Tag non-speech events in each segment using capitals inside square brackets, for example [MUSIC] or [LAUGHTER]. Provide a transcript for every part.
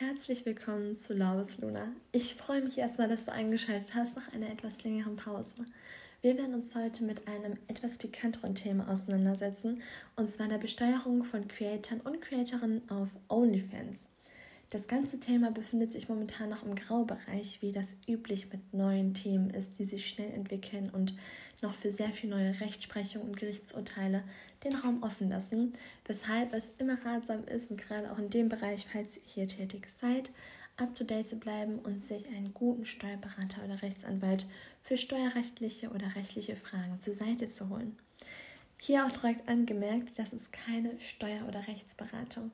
Herzlich willkommen zu Laubes Luna. Ich freue mich erstmal, dass du eingeschaltet hast nach einer etwas längeren Pause. Wir werden uns heute mit einem etwas pikanteren Thema auseinandersetzen, und zwar der Besteuerung von Creatoren und Creatorinnen auf OnlyFans. Das ganze Thema befindet sich momentan noch im Graubereich, wie das üblich mit neuen Themen ist, die sich schnell entwickeln und noch für sehr viel neue Rechtsprechung und Gerichtsurteile den Raum offen lassen, weshalb es immer ratsam ist und gerade auch in dem Bereich, falls ihr hier tätig seid, up to date zu bleiben und sich einen guten Steuerberater oder Rechtsanwalt für steuerrechtliche oder rechtliche Fragen zur Seite zu holen. Hier auch direkt angemerkt, das ist keine Steuer- oder Rechtsberatung.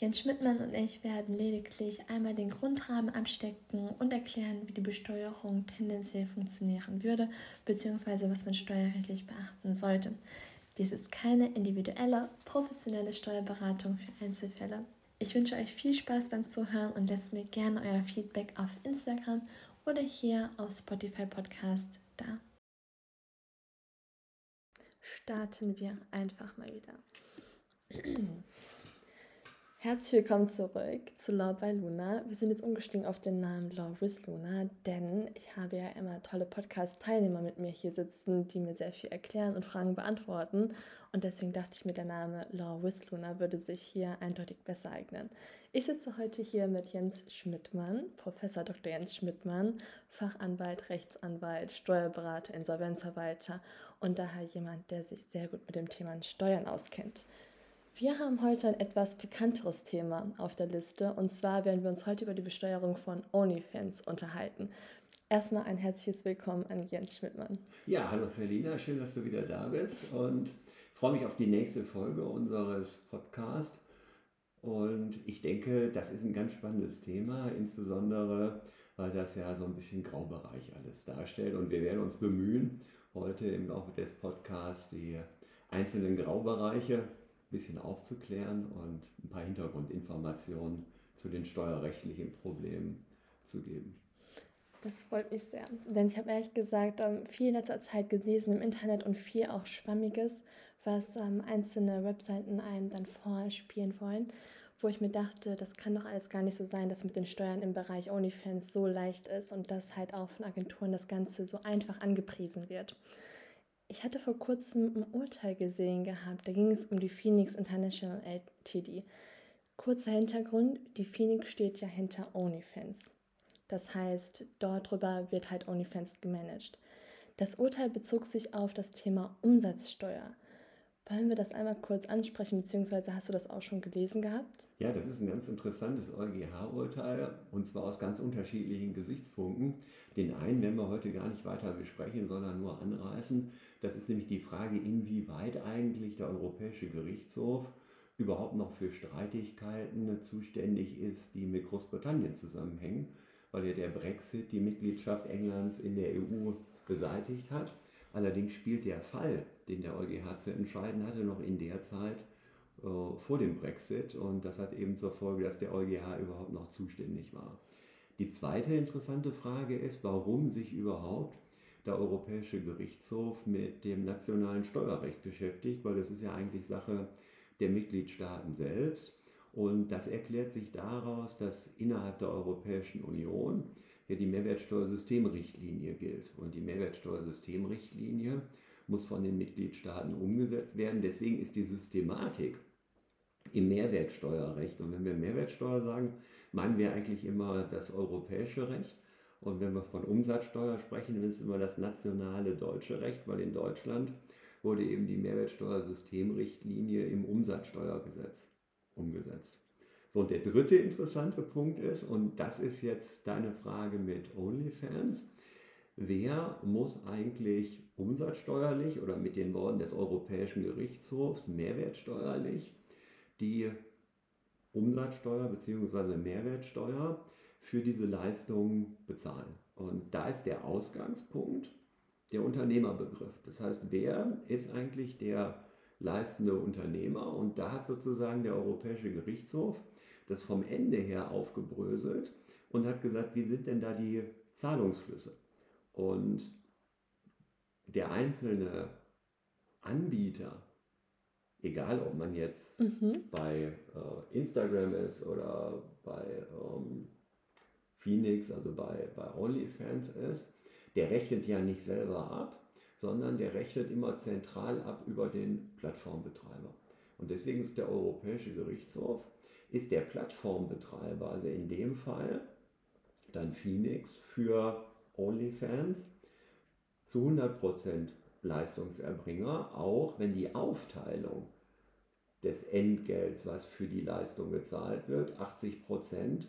Jens Schmidtmann und ich werden lediglich einmal den Grundrahmen abstecken und erklären, wie die Besteuerung tendenziell funktionieren würde, beziehungsweise was man steuerrechtlich beachten sollte. Dies ist keine individuelle, professionelle Steuerberatung für Einzelfälle. Ich wünsche euch viel Spaß beim Zuhören und lasst mir gerne euer Feedback auf Instagram oder hier auf Spotify Podcast da. Starten wir einfach mal wieder. Herzlich willkommen zurück zu Law by Luna. Wir sind jetzt umgestiegen auf den Namen with Luna, denn ich habe ja immer tolle Podcast-Teilnehmer mit mir hier sitzen, die mir sehr viel erklären und Fragen beantworten. Und deswegen dachte ich mir, der Name with Luna würde sich hier eindeutig besser eignen. Ich sitze heute hier mit Jens Schmidtmann, Professor Dr. Jens Schmidtmann, Fachanwalt, Rechtsanwalt, Steuerberater, Insolvenzverwalter und daher jemand, der sich sehr gut mit dem Thema Steuern auskennt. Wir haben heute ein etwas pikanteres Thema auf der Liste und zwar werden wir uns heute über die Besteuerung von OnlyFans unterhalten. Erstmal ein herzliches Willkommen an Jens Schmidtmann. Ja, hallo Selina, schön, dass du wieder da bist und freue mich auf die nächste Folge unseres Podcasts. Und ich denke, das ist ein ganz spannendes Thema, insbesondere weil das ja so ein bisschen Graubereich alles darstellt. Und wir werden uns bemühen, heute im Laufe des Podcasts die einzelnen Graubereiche bisschen aufzuklären und ein paar Hintergrundinformationen zu den steuerrechtlichen Problemen zu geben. Das freut mich sehr, denn ich habe ehrlich gesagt ähm, viel in letzter Zeit gelesen im Internet und viel auch Schwammiges, was ähm, einzelne Webseiten einem dann vorspielen wollen, wo ich mir dachte, das kann doch alles gar nicht so sein, dass mit den Steuern im Bereich OnlyFans so leicht ist und dass halt auch von Agenturen das Ganze so einfach angepriesen wird. Ich hatte vor kurzem ein Urteil gesehen gehabt, da ging es um die Phoenix International LTD. Kurzer Hintergrund, die Phoenix steht ja hinter OnlyFans. Das heißt, dort drüber wird halt OnlyFans gemanagt. Das Urteil bezog sich auf das Thema Umsatzsteuer. Wollen wir das einmal kurz ansprechen, beziehungsweise hast du das auch schon gelesen gehabt? Ja, das ist ein ganz interessantes EuGH-Urteil und zwar aus ganz unterschiedlichen Gesichtspunkten. Den einen werden wir heute gar nicht weiter besprechen, sondern nur anreißen. Das ist nämlich die Frage, inwieweit eigentlich der Europäische Gerichtshof überhaupt noch für Streitigkeiten zuständig ist, die mit Großbritannien zusammenhängen, weil ja der Brexit die Mitgliedschaft Englands in der EU beseitigt hat. Allerdings spielt der Fall, den der EuGH zu entscheiden hatte, noch in der Zeit äh, vor dem Brexit und das hat eben zur Folge, dass der EuGH überhaupt noch zuständig war. Die zweite interessante Frage ist, warum sich überhaupt der Europäische Gerichtshof mit dem nationalen Steuerrecht beschäftigt, weil das ist ja eigentlich Sache der Mitgliedstaaten selbst. Und das erklärt sich daraus, dass innerhalb der Europäischen Union ja die Mehrwertsteuersystemrichtlinie gilt. Und die Mehrwertsteuersystemrichtlinie muss von den Mitgliedstaaten umgesetzt werden. Deswegen ist die Systematik im Mehrwertsteuerrecht, und wenn wir Mehrwertsteuer sagen, meinen wir eigentlich immer das europäische Recht. Und wenn wir von Umsatzsteuer sprechen, ist es immer das nationale deutsche Recht, weil in Deutschland wurde eben die Mehrwertsteuersystemrichtlinie im Umsatzsteuergesetz umgesetzt. So, und der dritte interessante Punkt ist, und das ist jetzt deine Frage mit OnlyFans, wer muss eigentlich umsatzsteuerlich oder mit den Worten des Europäischen Gerichtshofs mehrwertsteuerlich die Umsatzsteuer bzw. Mehrwertsteuer für diese Leistung bezahlen? Und da ist der Ausgangspunkt der Unternehmerbegriff. Das heißt, wer ist eigentlich der leistende Unternehmer? Und da hat sozusagen der Europäische Gerichtshof das vom Ende her aufgebröselt und hat gesagt, wie sind denn da die Zahlungsflüsse? Und der einzelne Anbieter, egal ob man jetzt mhm. bei äh, Instagram ist oder bei Phoenix, also bei, bei OnlyFans ist, der rechnet ja nicht selber ab, sondern der rechnet immer zentral ab über den Plattformbetreiber. Und deswegen ist der Europäische Gerichtshof, ist der Plattformbetreiber, also in dem Fall dann Phoenix für OnlyFans zu 100% Leistungserbringer, auch wenn die Aufteilung des Entgelts, was für die Leistung gezahlt wird, 80%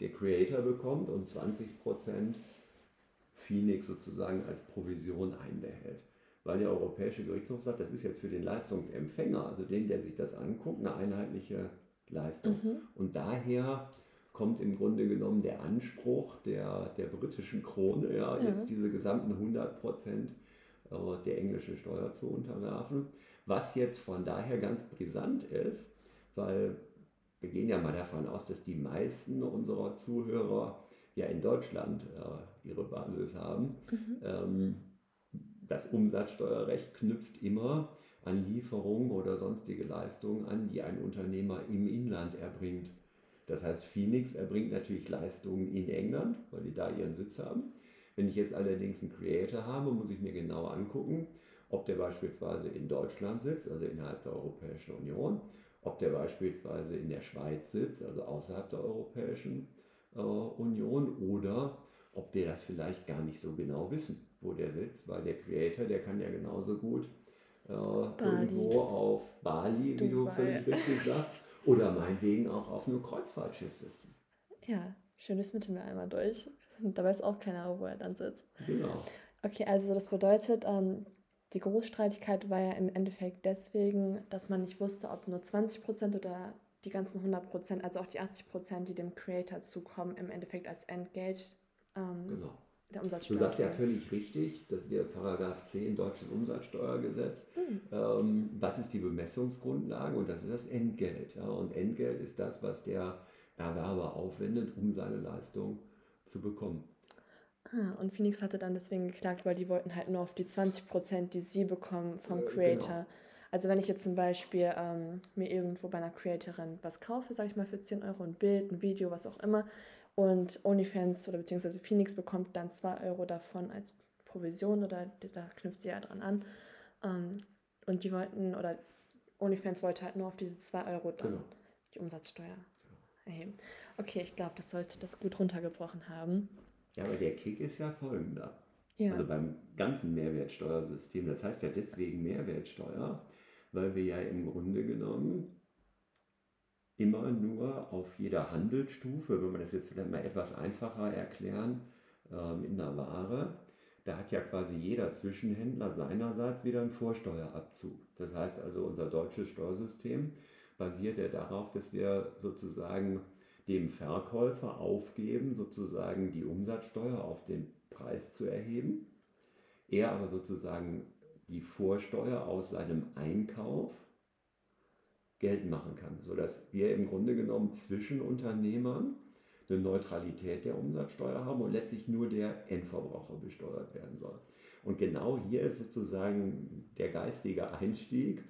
der Creator bekommt und 20% Phoenix sozusagen als Provision einbehält. Weil der Europäische Gerichtshof sagt, das ist jetzt für den Leistungsempfänger, also den, der sich das anguckt, eine einheitliche Leistung. Mhm. Und daher kommt im Grunde genommen der Anspruch der, der britischen Krone, ja, ja. jetzt diese gesamten 100 Prozent äh, der englischen Steuer zu unterwerfen. Was jetzt von daher ganz brisant ist, weil wir gehen ja mal davon aus, dass die meisten unserer Zuhörer ja in Deutschland äh, ihre Basis haben. Mhm. Ähm, das Umsatzsteuerrecht knüpft immer an Lieferungen oder sonstige Leistungen an, die ein Unternehmer im Inland erbringt. Das heißt, Phoenix erbringt natürlich Leistungen in England, weil die da ihren Sitz haben. Wenn ich jetzt allerdings einen Creator habe, muss ich mir genau angucken, ob der beispielsweise in Deutschland sitzt, also innerhalb der Europäischen Union, ob der beispielsweise in der Schweiz sitzt, also außerhalb der Europäischen äh, Union, oder ob wir das vielleicht gar nicht so genau wissen, wo der sitzt, weil der Creator, der kann ja genauso gut äh, irgendwo auf Bali, wie du völlig richtig sagst, oder meinetwegen auch auf einem Kreuzfahrtschiff sitzen. Ja, schönes Mittelmeer einmal durch. [LAUGHS] Da weiß auch keiner, wo er dann sitzt. Genau. Okay, also das bedeutet, ähm, die Großstreitigkeit war ja im Endeffekt deswegen, dass man nicht wusste, ob nur 20% oder die ganzen 100%, also auch die 80%, die dem Creator zukommen, im Endeffekt als Entgelt ähm, genau. der Umsatzsteuer. Du sagst ja völlig richtig, dass wir Paragraph 10 deutsches Umsatzsteuergesetz, mhm. ähm, was ist die Bemessungsgrundlage und das ist das Entgelt. Ja? Und Entgelt ist das, was der Erwerber aufwendet, um seine Leistung zu bekommen. Ah, und Phoenix hatte dann deswegen geklagt, weil die wollten halt nur auf die 20 Prozent, die sie bekommen vom äh, Creator. Genau. Also wenn ich jetzt zum Beispiel ähm, mir irgendwo bei einer Creatorin was kaufe, sage ich mal für 10 Euro, ein Bild, ein Video, was auch immer, und OnlyFans oder beziehungsweise Phoenix bekommt dann 2 Euro davon als Provision oder da knüpft sie ja dran an. Ähm, und die wollten, oder OnlyFans wollte halt nur auf diese 2 Euro dann genau. die Umsatzsteuer erheben. Okay, ich glaube, das sollte das gut runtergebrochen haben. Ja, aber der Kick ist ja folgender. Ja. Also beim ganzen Mehrwertsteuersystem, das heißt ja deswegen Mehrwertsteuer, weil wir ja im Grunde genommen immer nur auf jeder Handelsstufe, wenn wir das jetzt vielleicht mal etwas einfacher erklären, ähm, in der Ware, da hat ja quasi jeder Zwischenhändler seinerseits wieder einen Vorsteuerabzug. Das heißt also, unser deutsches Steuersystem basiert ja darauf, dass wir sozusagen dem Verkäufer aufgeben, sozusagen die Umsatzsteuer auf den Preis zu erheben. Er aber sozusagen die Vorsteuer aus seinem Einkauf geltend machen kann, sodass wir im Grunde genommen zwischen Unternehmern eine Neutralität der Umsatzsteuer haben und letztlich nur der Endverbraucher besteuert werden soll. Und genau hier ist sozusagen der geistige Einstieg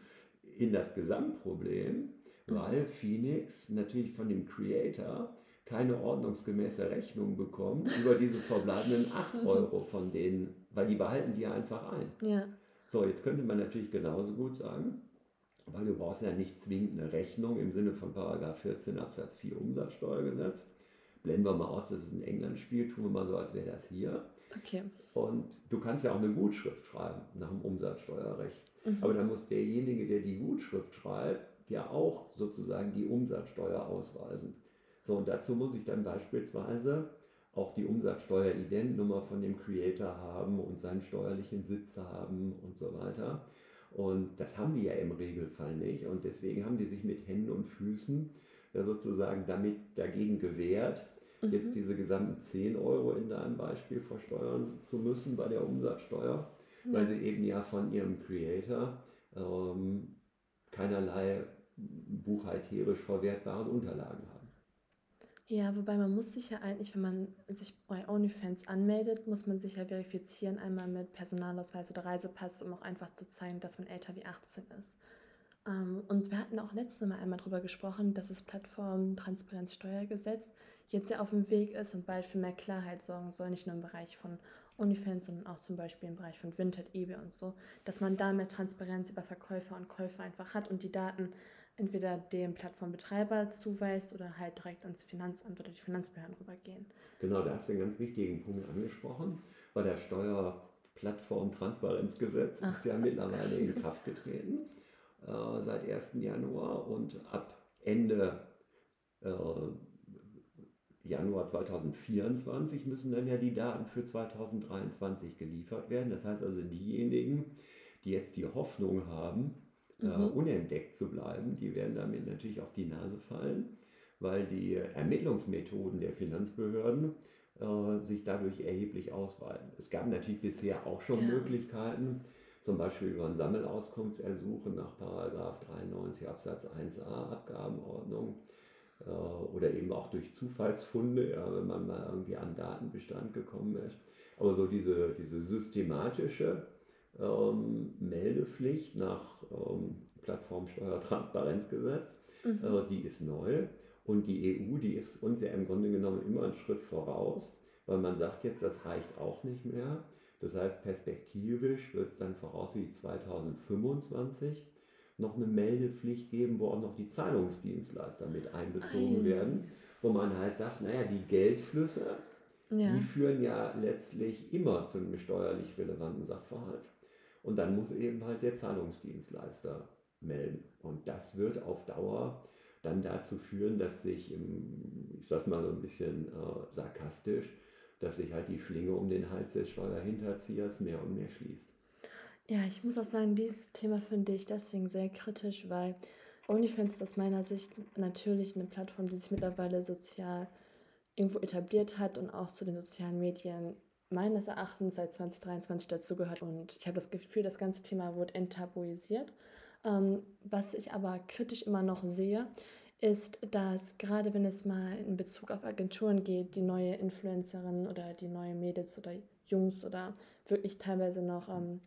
in das Gesamtproblem, weil Phoenix natürlich von dem Creator keine ordnungsgemäße Rechnung bekommt über diese [LAUGHS] verbleibenden 8 Euro von denen, weil die behalten die ja einfach ein. Ja. So, jetzt könnte man natürlich genauso gut sagen, weil du brauchst ja nicht zwingend eine Rechnung im Sinne von Paragraph 14 Absatz 4 Umsatzsteuergesetz. Blenden wir mal aus, dass es in England spielt, tun wir mal so, als wäre das hier. Okay. Und du kannst ja auch eine Gutschrift schreiben nach dem Umsatzsteuerrecht. Mhm. Aber dann muss derjenige, der die Gutschrift schreibt, ja auch sozusagen die Umsatzsteuer ausweisen. So, und dazu muss ich dann beispielsweise auch die Umsatzsteueridentnummer von dem Creator haben und seinen steuerlichen Sitz haben und so weiter. Und das haben die ja im Regelfall nicht. Und deswegen haben die sich mit Händen und Füßen ja sozusagen damit dagegen gewehrt, mhm. jetzt diese gesamten 10 Euro in deinem Beispiel versteuern zu müssen bei der Umsatzsteuer, ja. weil sie eben ja von ihrem Creator ähm, keinerlei buchhalterisch verwertbaren Unterlagen haben. Ja, wobei man muss sich ja eigentlich, wenn man sich bei OnlyFans anmeldet, muss man sich ja verifizieren, einmal mit Personalausweis oder Reisepass, um auch einfach zu zeigen, dass man älter wie 18 ist. Ähm, und wir hatten auch letztes Mal einmal darüber gesprochen, dass das Plattform-Transparenzsteuergesetz jetzt ja auf dem Weg ist und bald für mehr Klarheit sorgen soll, nicht nur im Bereich von OnlyFans, sondern auch zum Beispiel im Bereich von Vinted, eBay und so, dass man da mehr Transparenz über Verkäufer und Käufer einfach hat und die Daten entweder dem Plattformbetreiber zuweist oder halt direkt ans Finanzamt oder die Finanzbehörden rübergehen. Genau, da hast du einen ganz wichtigen Punkt angesprochen, weil der Steuerplattform-Transparenzgesetz ist ja mittlerweile in Kraft getreten äh, seit 1. Januar und ab Ende äh, Januar 2024 müssen dann ja die Daten für 2023 geliefert werden. Das heißt also diejenigen, die jetzt die Hoffnung haben, äh, mhm. unentdeckt zu bleiben, die werden damit natürlich auf die Nase fallen, weil die Ermittlungsmethoden der Finanzbehörden äh, sich dadurch erheblich ausweiten. Es gab natürlich bisher auch schon ja. Möglichkeiten, zum Beispiel über ein Sammelauskunftsersuchen nach 93 Absatz 1a Abgabenordnung äh, oder eben auch durch Zufallsfunde, ja, wenn man mal irgendwie an Datenbestand gekommen ist. Aber so diese, diese systematische ähm, Meldepflicht nach ähm, Plattformsteuertransparenzgesetz, mhm. äh, die ist neu. Und die EU, die ist uns ja im Grunde genommen immer einen Schritt voraus, weil man sagt jetzt, das reicht auch nicht mehr. Das heißt, perspektivisch wird es dann voraussichtlich 2025 noch eine Meldepflicht geben, wo auch noch die Zahlungsdienstleister mit einbezogen Ei. werden, wo man halt sagt, naja, die Geldflüsse, ja. die führen ja letztlich immer zu einem steuerlich relevanten Sachverhalt. Und dann muss eben halt der Zahlungsdienstleister melden. Und das wird auf Dauer dann dazu führen, dass sich, ich sage mal so ein bisschen äh, sarkastisch, dass sich halt die Schlinge um den Hals des Steuerhinterziehers mehr und mehr schließt. Ja, ich muss auch sagen, dieses Thema finde ich deswegen sehr kritisch, weil OnlyFans ist aus meiner Sicht natürlich eine Plattform, die sich mittlerweile sozial irgendwo etabliert hat und auch zu den sozialen Medien meines Erachtens seit 2023 dazugehört. Und ich habe das Gefühl, das ganze Thema wurde enttabuisiert. Ähm, was ich aber kritisch immer noch sehe, ist, dass gerade wenn es mal in Bezug auf Agenturen geht, die neue Influencerin oder die neue Mädels oder Jungs oder wirklich teilweise noch ähm,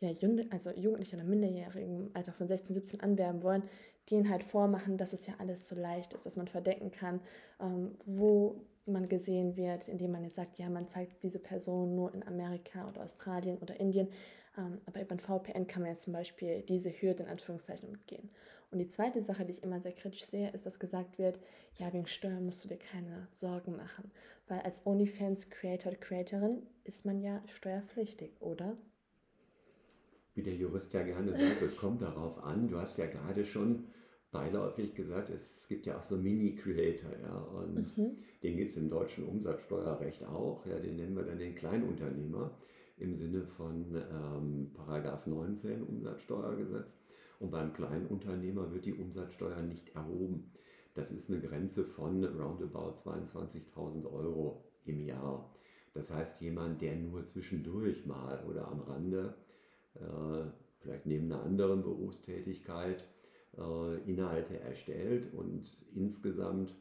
ja, also Jugendliche oder Minderjährige im Alter von 16, 17 anwerben wollen, die ihnen halt vormachen, dass es ja alles so leicht ist, dass man verdecken kann, ähm, wo man gesehen wird, indem man jetzt sagt, ja, man zeigt diese Person nur in Amerika oder Australien oder Indien. Ähm, aber über ein VPN kann man ja zum Beispiel diese Hürde in Anführungszeichen umgehen. Und die zweite Sache, die ich immer sehr kritisch sehe, ist, dass gesagt wird, ja, wegen Steuern musst du dir keine Sorgen machen. Weil als OnlyFans-Creator oder Creatorin ist man ja steuerpflichtig, oder? Wie der Jurist ja gerne sagt, es kommt darauf an. Du hast ja gerade schon beiläufig gesagt, es gibt ja auch so Mini-Creator, ja, und mhm. den gibt es im deutschen Umsatzsteuerrecht auch, ja, den nennen wir dann den Kleinunternehmer im Sinne von ähm, Paragraph 19 Umsatzsteuergesetz. Und beim Kleinunternehmer wird die Umsatzsteuer nicht erhoben. Das ist eine Grenze von roundabout 22.000 Euro im Jahr. Das heißt, jemand, der nur zwischendurch mal oder am Rande, äh, vielleicht neben einer anderen Berufstätigkeit, Inhalte erstellt und insgesamt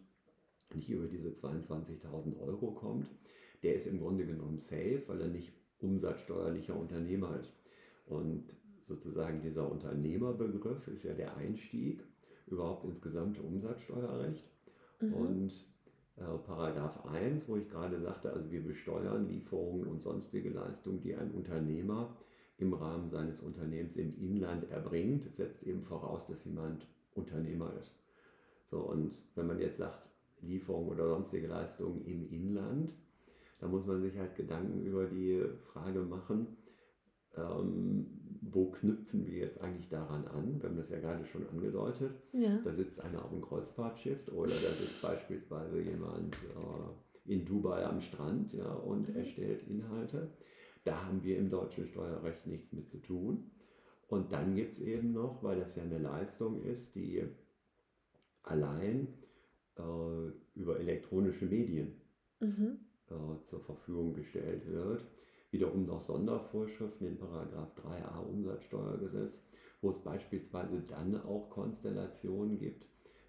nicht über diese 22.000 Euro kommt, der ist im Grunde genommen safe, weil er nicht umsatzsteuerlicher Unternehmer ist. Und sozusagen dieser Unternehmerbegriff ist ja der Einstieg überhaupt ins gesamte Umsatzsteuerrecht. Mhm. Und äh, Paragraph 1, wo ich gerade sagte, also wir besteuern Lieferungen und sonstige Leistungen, die ein Unternehmer im Rahmen seines Unternehmens im Inland erbringt, setzt eben voraus, dass jemand Unternehmer ist. So, und wenn man jetzt sagt, Lieferung oder sonstige Leistungen im Inland, da muss man sich halt Gedanken über die Frage machen, ähm, wo knüpfen wir jetzt eigentlich daran an? Wir haben das ja gerade schon angedeutet. Ja. Da sitzt einer auf dem Kreuzfahrtschiff oder da sitzt beispielsweise jemand äh, in Dubai am Strand ja, und mhm. erstellt Inhalte. Da haben wir im deutschen Steuerrecht nichts mit zu tun. Und dann gibt es eben noch, weil das ja eine Leistung ist, die allein äh, über elektronische Medien mhm. äh, zur Verfügung gestellt wird, wiederum noch Sondervorschriften in Paragraph 3a Umsatzsteuergesetz, wo es beispielsweise dann auch Konstellationen gibt,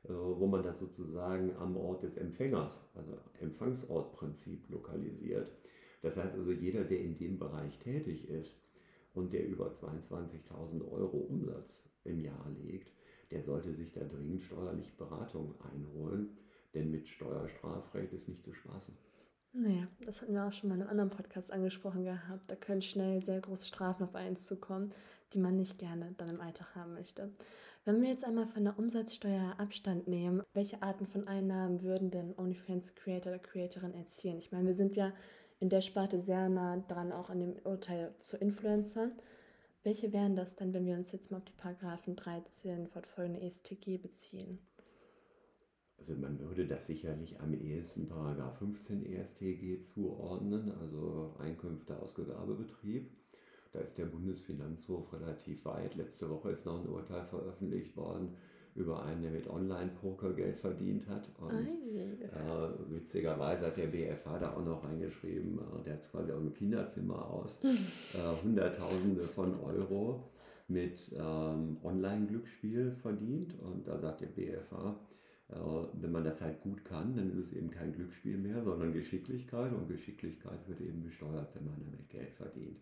äh, wo man das sozusagen am Ort des Empfängers, also Empfangsortprinzip lokalisiert. Das heißt also, jeder, der in dem Bereich tätig ist und der über 22.000 Euro Umsatz im Jahr legt, der sollte sich da dringend steuerlich Beratung einholen, denn mit Steuerstrafrecht ist nicht zu spaßen. Naja, das hatten wir auch schon mal in einem anderen Podcast angesprochen gehabt. Da können schnell sehr große Strafen auf eins zukommen, die man nicht gerne dann im Alltag haben möchte. Wenn wir jetzt einmal von der Umsatzsteuer Abstand nehmen, welche Arten von Einnahmen würden denn OnlyFans-Creator oder Creatorin erzielen? Ich meine, wir sind ja in der Sparte sehr nah dran, auch an dem Urteil zu Influencern. Welche wären das denn, wenn wir uns jetzt mal auf die Paragraphen 13 fortfolgende ESTG beziehen? Also man würde das sicherlich am ehesten Paragraph 15 ESTG zuordnen, also Einkünfte aus Gewerbebetrieb. Da ist der Bundesfinanzhof relativ weit. Letzte Woche ist noch ein Urteil veröffentlicht worden über einen, der mit Online-Poker Geld verdient hat. Und äh, witzigerweise hat der BFH da auch noch reingeschrieben, äh, der hat quasi aus dem Kinderzimmer aus, äh, Hunderttausende von Euro mit ähm, Online-Glücksspiel verdient. Und da sagt der BFH, äh, wenn man das halt gut kann, dann ist es eben kein Glücksspiel mehr, sondern Geschicklichkeit. Und Geschicklichkeit wird eben besteuert, wenn man damit Geld verdient.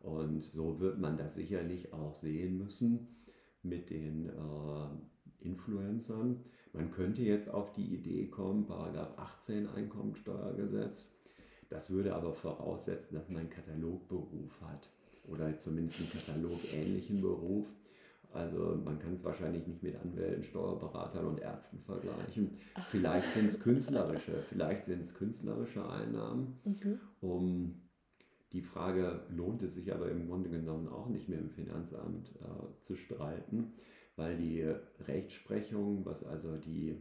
Und so wird man das sicherlich auch sehen müssen mit den äh, Influencern. Man könnte jetzt auf die Idee kommen, Paragraph 18 Einkommensteuergesetz. Das würde aber voraussetzen, dass man einen Katalogberuf hat oder zumindest einen katalogähnlichen Beruf. Also man kann es wahrscheinlich nicht mit Anwälten, Steuerberatern und Ärzten vergleichen. Vielleicht sind es [LAUGHS] künstlerische, vielleicht sind es künstlerische Einnahmen, mhm. um die Frage lohnt es sich aber im Grunde genommen auch nicht mehr im Finanzamt äh, zu streiten, weil die Rechtsprechung, was also die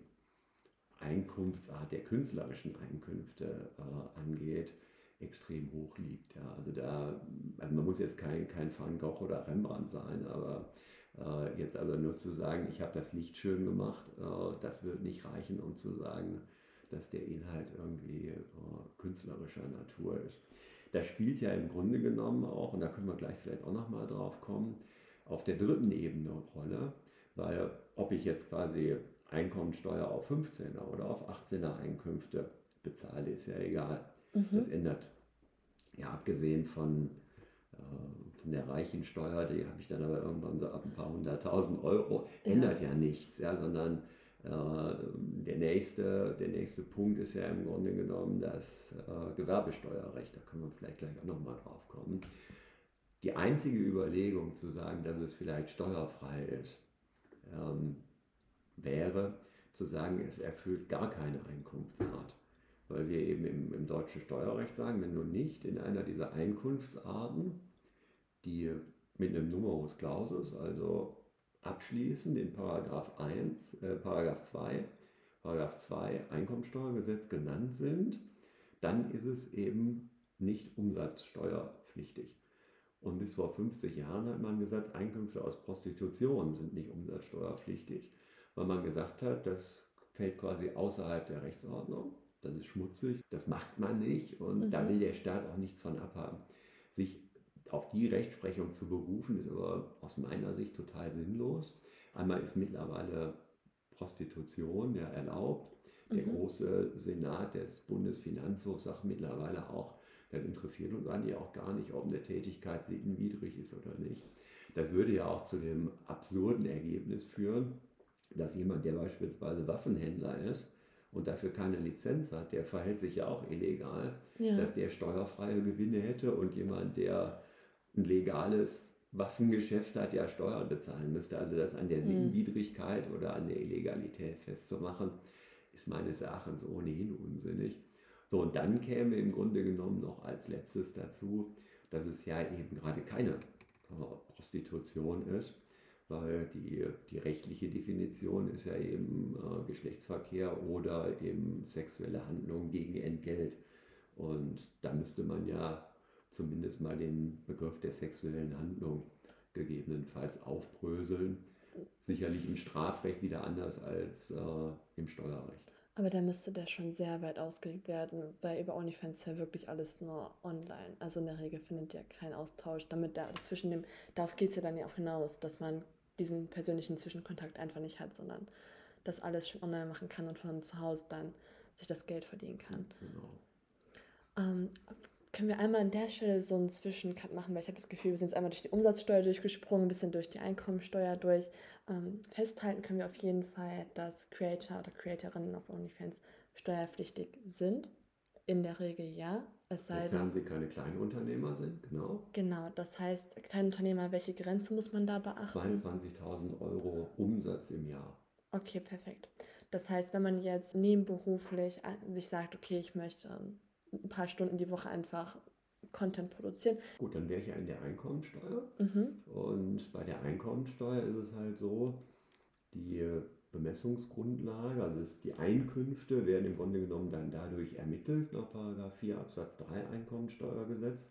Einkunftsart der künstlerischen Einkünfte äh, angeht, extrem hoch liegt. Ja. Also da, also man muss jetzt kein, kein Van Gogh oder Rembrandt sein, aber äh, jetzt also nur zu sagen, ich habe das Licht schön gemacht, äh, das wird nicht reichen, um zu sagen, dass der Inhalt irgendwie äh, künstlerischer Natur ist das spielt ja im Grunde genommen auch, und da können wir gleich vielleicht auch nochmal drauf kommen, auf der dritten Ebene Rolle, weil ob ich jetzt quasi Einkommensteuer auf 15er oder auf 18er Einkünfte bezahle, ist ja egal. Mhm. Das ändert, ja abgesehen von, äh, von der Reichensteuer, die habe ich dann aber irgendwann so ab ein paar hunderttausend Euro, ändert ja, ja nichts, ja, sondern äh, der, nächste, der nächste Punkt ist ja im Grunde genommen das äh, Gewerbesteuerrecht. Da können wir vielleicht gleich auch nochmal drauf kommen. Die einzige Überlegung zu sagen, dass es vielleicht steuerfrei ist, ähm, wäre zu sagen, es erfüllt gar keine Einkunftsart. Weil wir eben im, im deutschen Steuerrecht sagen, wenn du nicht in einer dieser Einkunftsarten, die mit einem Numerus Clausus, also abschließend in Paragraph 1, äh, Paragraph 2, Paragraph 2 Einkommensteuergesetz genannt sind, dann ist es eben nicht umsatzsteuerpflichtig. Und bis vor 50 Jahren hat man gesagt, Einkünfte aus Prostitution sind nicht umsatzsteuerpflichtig, weil man gesagt hat, das fällt quasi außerhalb der Rechtsordnung, das ist schmutzig, das macht man nicht und mhm. da will der Staat auch nichts von abhaben. Sich auf die Rechtsprechung zu berufen, ist aber aus meiner Sicht total sinnlos. Einmal ist mittlerweile Prostitution ja erlaubt. Der mhm. große Senat des Bundesfinanzhofs sagt mittlerweile auch, das interessiert uns eigentlich auch gar nicht, ob eine Tätigkeit sittenwidrig ist oder nicht. Das würde ja auch zu dem absurden Ergebnis führen, dass jemand, der beispielsweise Waffenhändler ist und dafür keine Lizenz hat, der verhält sich ja auch illegal, ja. dass der steuerfreie Gewinne hätte und jemand, der ein legales Waffengeschäft hat, ja Steuern bezahlen müsste. Also das an der hm. Sinnwidrigkeit oder an der Illegalität festzumachen, ist meines Erachtens ohnehin unsinnig. So, und dann käme im Grunde genommen noch als letztes dazu, dass es ja eben gerade keine äh, Prostitution ist, weil die, die rechtliche Definition ist ja eben äh, Geschlechtsverkehr oder eben sexuelle Handlung gegen Entgelt. Und da müsste man ja zumindest mal den Begriff der sexuellen Handlung gegebenenfalls aufbröseln. Sicherlich im Strafrecht wieder anders als äh, im Steuerrecht. Aber da müsste der schon sehr weit ausgelegt werden, weil über OnlyFans ist ja wirklich alles nur online. Also in der Regel findet ja kein Austausch. Damit da zwischen dem, darauf geht es ja dann ja auch hinaus, dass man diesen persönlichen Zwischenkontakt einfach nicht hat, sondern das alles schon online machen kann und von zu Hause dann sich das Geld verdienen kann. Genau. Ähm, können wir einmal an der Stelle so einen Zwischencut machen, weil ich habe das Gefühl, wir sind jetzt einmal durch die Umsatzsteuer durchgesprungen, ein bisschen durch die Einkommensteuer durch. Ähm, festhalten können wir auf jeden Fall, dass Creator oder Creatorinnen auf OnlyFans steuerpflichtig sind. In der Regel ja. Es sei Sofern sie keine Kleinunternehmer sind, genau. Genau, das heißt, Kleinunternehmer, welche Grenze muss man da beachten? 22.000 Euro Umsatz im Jahr. Okay, perfekt. Das heißt, wenn man jetzt nebenberuflich sich sagt, okay, ich möchte ähm, ein paar Stunden die Woche einfach Content produzieren. Gut, dann wäre ich ja in der Einkommensteuer. Mhm. Und bei der Einkommensteuer ist es halt so, die Bemessungsgrundlage, also die Einkünfte werden im Grunde genommen dann dadurch ermittelt nach 4 Absatz 3 Einkommensteuergesetz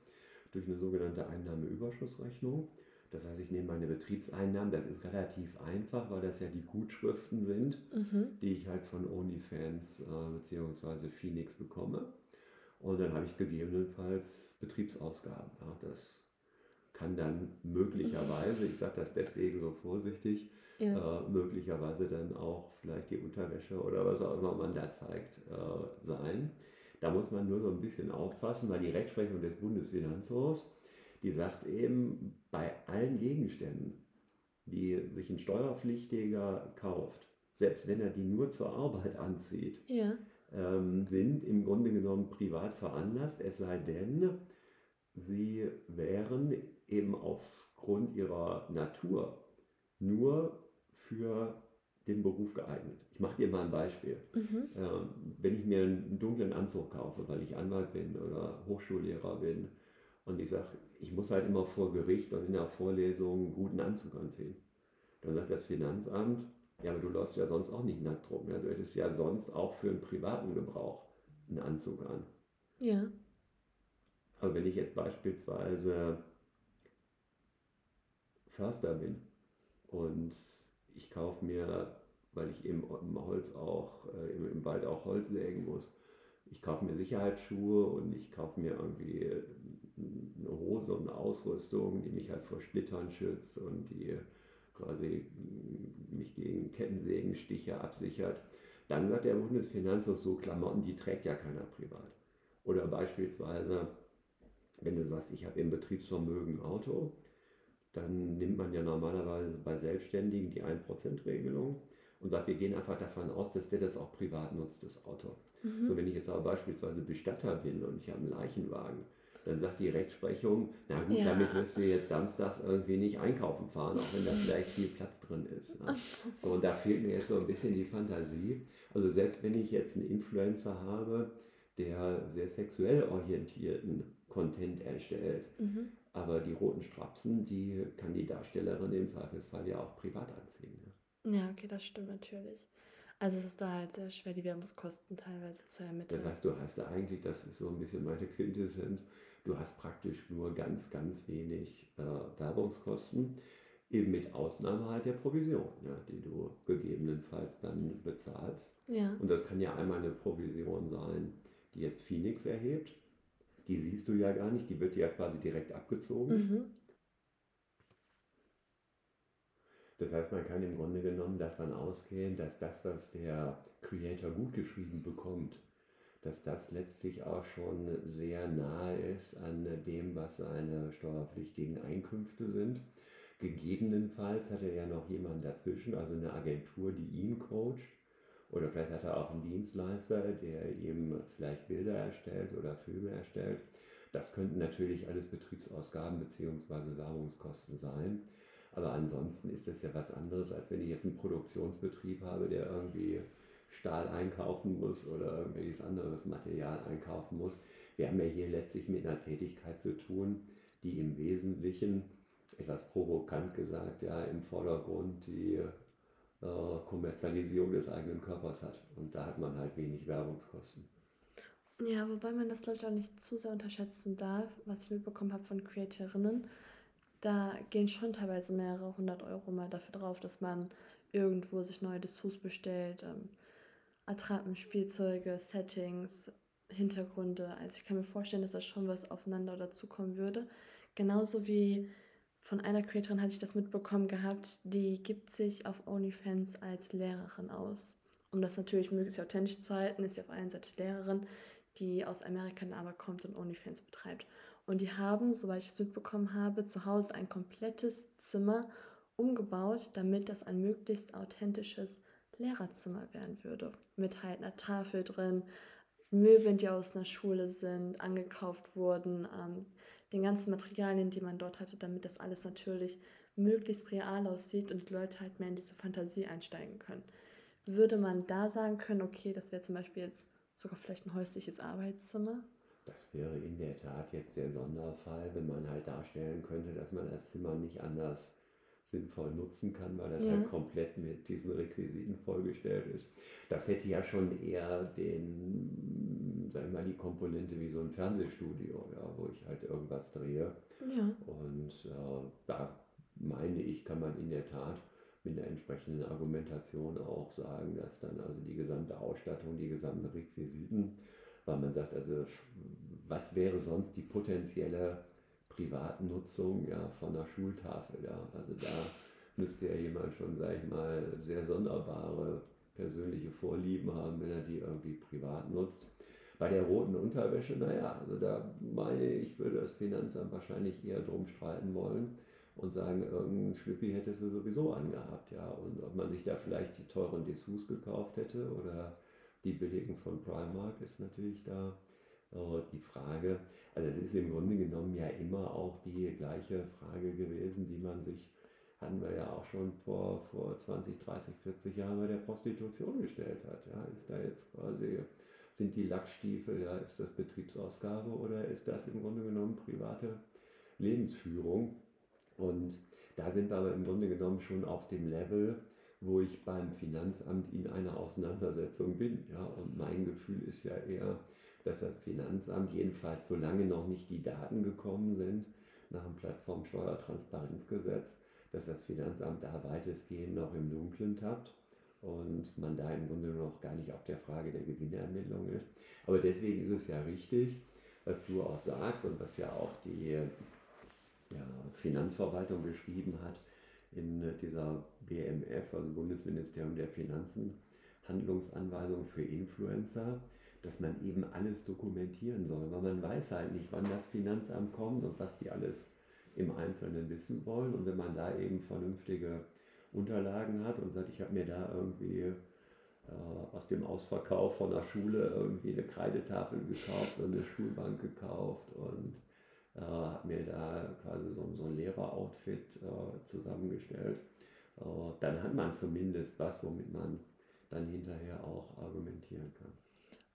durch eine sogenannte Einnahmeüberschussrechnung. Das heißt, ich nehme meine Betriebseinnahmen, das ist relativ einfach, weil das ja die Gutschriften sind, mhm. die ich halt von OnlyFans äh, bzw. Phoenix bekomme. Und dann habe ich gegebenenfalls Betriebsausgaben. Ja, das kann dann möglicherweise, ich sage das deswegen so vorsichtig, ja. äh, möglicherweise dann auch vielleicht die Unterwäsche oder was auch immer man da zeigt äh, sein. Da muss man nur so ein bisschen aufpassen, weil die Rechtsprechung des Bundesfinanzhofs, die sagt eben, bei allen Gegenständen, die sich ein Steuerpflichtiger kauft, selbst wenn er die nur zur Arbeit anzieht, ja ähm, sind im Grunde genommen privat veranlasst, es sei denn, sie wären eben aufgrund ihrer Natur nur für den Beruf geeignet. Ich mache dir mal ein Beispiel. Mhm. Ähm, wenn ich mir einen dunklen Anzug kaufe, weil ich Anwalt bin oder Hochschullehrer bin und ich sage, ich muss halt immer vor Gericht und in der Vorlesung einen guten Anzug anziehen, dann sagt das Finanzamt, ja, aber du läufst ja sonst auch nicht nackt rum. Ja? Du hättest ja sonst auch für einen privaten Gebrauch einen Anzug an. Ja. Aber wenn ich jetzt beispielsweise Förster bin und ich kaufe mir, weil ich im, Holz auch, äh, im, im, Wald auch Holz sägen muss, ich kaufe mir Sicherheitsschuhe und ich kaufe mir irgendwie eine Hose und eine Ausrüstung, die mich halt vor Splittern schützt und die quasi mich gegen Kettensägenstiche absichert, dann wird der Bundesfinanzhof so Klamotten, die trägt ja keiner privat. Oder beispielsweise, wenn du sagst, ich habe im Betriebsvermögen Auto, dann nimmt man ja normalerweise bei Selbstständigen die 1%-Regelung und sagt, wir gehen einfach davon aus, dass der das auch privat nutzt, das Auto. Mhm. So, wenn ich jetzt aber beispielsweise Bestatter bin und ich habe einen Leichenwagen, dann sagt die Rechtsprechung, na gut, ja. damit wirst du jetzt samstags irgendwie nicht einkaufen fahren, auch wenn da vielleicht viel Platz drin ist. Ne? So, und da fehlt mir jetzt so ein bisschen die Fantasie. Also selbst wenn ich jetzt einen Influencer habe, der sehr sexuell orientierten Content erstellt, mhm. aber die roten Strapsen, die kann die Darstellerin im Zweifelsfall ja auch privat anziehen. Ne? Ja, okay, das stimmt natürlich. Also es ist da halt sehr schwer, die Werbungskosten teilweise zu ermitteln. Das heißt, du hast da eigentlich, das ist so ein bisschen meine Quintessenz, Du hast praktisch nur ganz, ganz wenig äh, Werbungskosten, eben mit Ausnahme halt der Provision, ja, die du gegebenenfalls dann bezahlst. Ja. Und das kann ja einmal eine Provision sein, die jetzt Phoenix erhebt. Die siehst du ja gar nicht, die wird ja quasi direkt abgezogen. Mhm. Das heißt, man kann im Grunde genommen davon ausgehen, dass das, was der Creator gut geschrieben bekommt, dass das letztlich auch schon sehr nahe ist an dem, was seine steuerpflichtigen Einkünfte sind. Gegebenenfalls hat er ja noch jemanden dazwischen, also eine Agentur, die ihn coacht. Oder vielleicht hat er auch einen Dienstleister, der ihm vielleicht Bilder erstellt oder Filme erstellt. Das könnten natürlich alles Betriebsausgaben bzw. Werbungskosten sein. Aber ansonsten ist das ja was anderes, als wenn ich jetzt einen Produktionsbetrieb habe, der irgendwie Stahl einkaufen muss oder irgendwelches anderes Material einkaufen muss. Wir haben ja hier letztlich mit einer Tätigkeit zu tun, die im Wesentlichen, etwas provokant gesagt, ja, im Vordergrund die äh, Kommerzialisierung des eigenen Körpers hat. Und da hat man halt wenig Werbungskosten. Ja, wobei man das, glaube ich, auch nicht zu sehr unterschätzen darf, was ich mitbekommen habe von Creatorinnen. Da gehen schon teilweise mehrere hundert Euro mal dafür drauf, dass man irgendwo sich neue Dessous bestellt, ähm, Attrappen, Spielzeuge, Settings, Hintergründe. Also ich kann mir vorstellen, dass das schon was aufeinander dazukommen würde. Genauso wie von einer Creatorin hatte ich das mitbekommen gehabt, die gibt sich auf OnlyFans als Lehrerin aus. Um das natürlich möglichst authentisch zu halten, ist sie auf einer Seite Lehrerin. die aus Amerika aber kommt und OnlyFans betreibt. Und die haben, soweit ich es mitbekommen habe, zu Hause ein komplettes Zimmer umgebaut, damit das ein möglichst authentisches Lehrerzimmer werden würde. Mit halt einer Tafel drin, Möbeln, die aus einer Schule sind, angekauft wurden, ähm, den ganzen Materialien, die man dort hatte, damit das alles natürlich möglichst real aussieht und die Leute halt mehr in diese Fantasie einsteigen können. Würde man da sagen können, okay, das wäre zum Beispiel jetzt sogar vielleicht ein häusliches Arbeitszimmer? Das wäre in der Tat jetzt der Sonderfall, wenn man halt darstellen könnte, dass man das Zimmer nicht anders sinnvoll nutzen kann, weil das ja. halt komplett mit diesen Requisiten vollgestellt ist. Das hätte ja schon eher den, sagen wir mal, die Komponente wie so ein Fernsehstudio, ja, wo ich halt irgendwas drehe. Ja. Und äh, da meine ich, kann man in der Tat mit einer entsprechenden Argumentation auch sagen, dass dann also die gesamte Ausstattung, die gesamten Requisiten, weil man sagt, also was wäre sonst die potenzielle Privatnutzung ja, von einer Schultafel. Ja. Also da müsste ja jemand schon, sag ich mal, sehr sonderbare persönliche Vorlieben haben, wenn er die irgendwie privat nutzt. Bei der roten Unterwäsche, naja, also da meine ich, würde das Finanzamt wahrscheinlich eher drum streiten wollen und sagen, irgendein Schlüppi hättest du sowieso angehabt, ja. Und ob man sich da vielleicht die teuren Dessous gekauft hätte oder die billigen von Primark ist natürlich da die Frage, also es ist im Grunde genommen ja immer auch die gleiche Frage gewesen, die man sich, hatten wir ja auch schon vor, vor 20, 30, 40 Jahren bei der Prostitution gestellt hat. Ja, ist da jetzt quasi, sind die Lackstiefel, ja, ist das Betriebsausgabe oder ist das im Grunde genommen private Lebensführung? Und da sind wir aber im Grunde genommen schon auf dem Level, wo ich beim Finanzamt in einer Auseinandersetzung bin. Ja, und mein Gefühl ist ja eher, dass das Finanzamt jedenfalls solange noch nicht die Daten gekommen sind nach dem Plattformsteuertransparenzgesetz, dass das Finanzamt da weitestgehend noch im Dunkeln tappt und man da im Grunde noch gar nicht auf der Frage der Gewinnermittlung ist. Aber deswegen ist es ja richtig, was du auch sagst und was ja auch die ja, Finanzverwaltung beschrieben hat in dieser BMF, also Bundesministerium der Finanzen, Handlungsanweisung für Influencer dass man eben alles dokumentieren soll, weil man weiß halt nicht, wann das Finanzamt kommt und was die alles im Einzelnen wissen wollen. Und wenn man da eben vernünftige Unterlagen hat und sagt, ich habe mir da irgendwie äh, aus dem Ausverkauf von der Schule irgendwie eine Kreidetafel gekauft und eine Schulbank gekauft und äh, habe mir da quasi so, so ein Lehreroutfit äh, zusammengestellt, äh, dann hat man zumindest was, womit man dann hinterher auch argumentieren kann.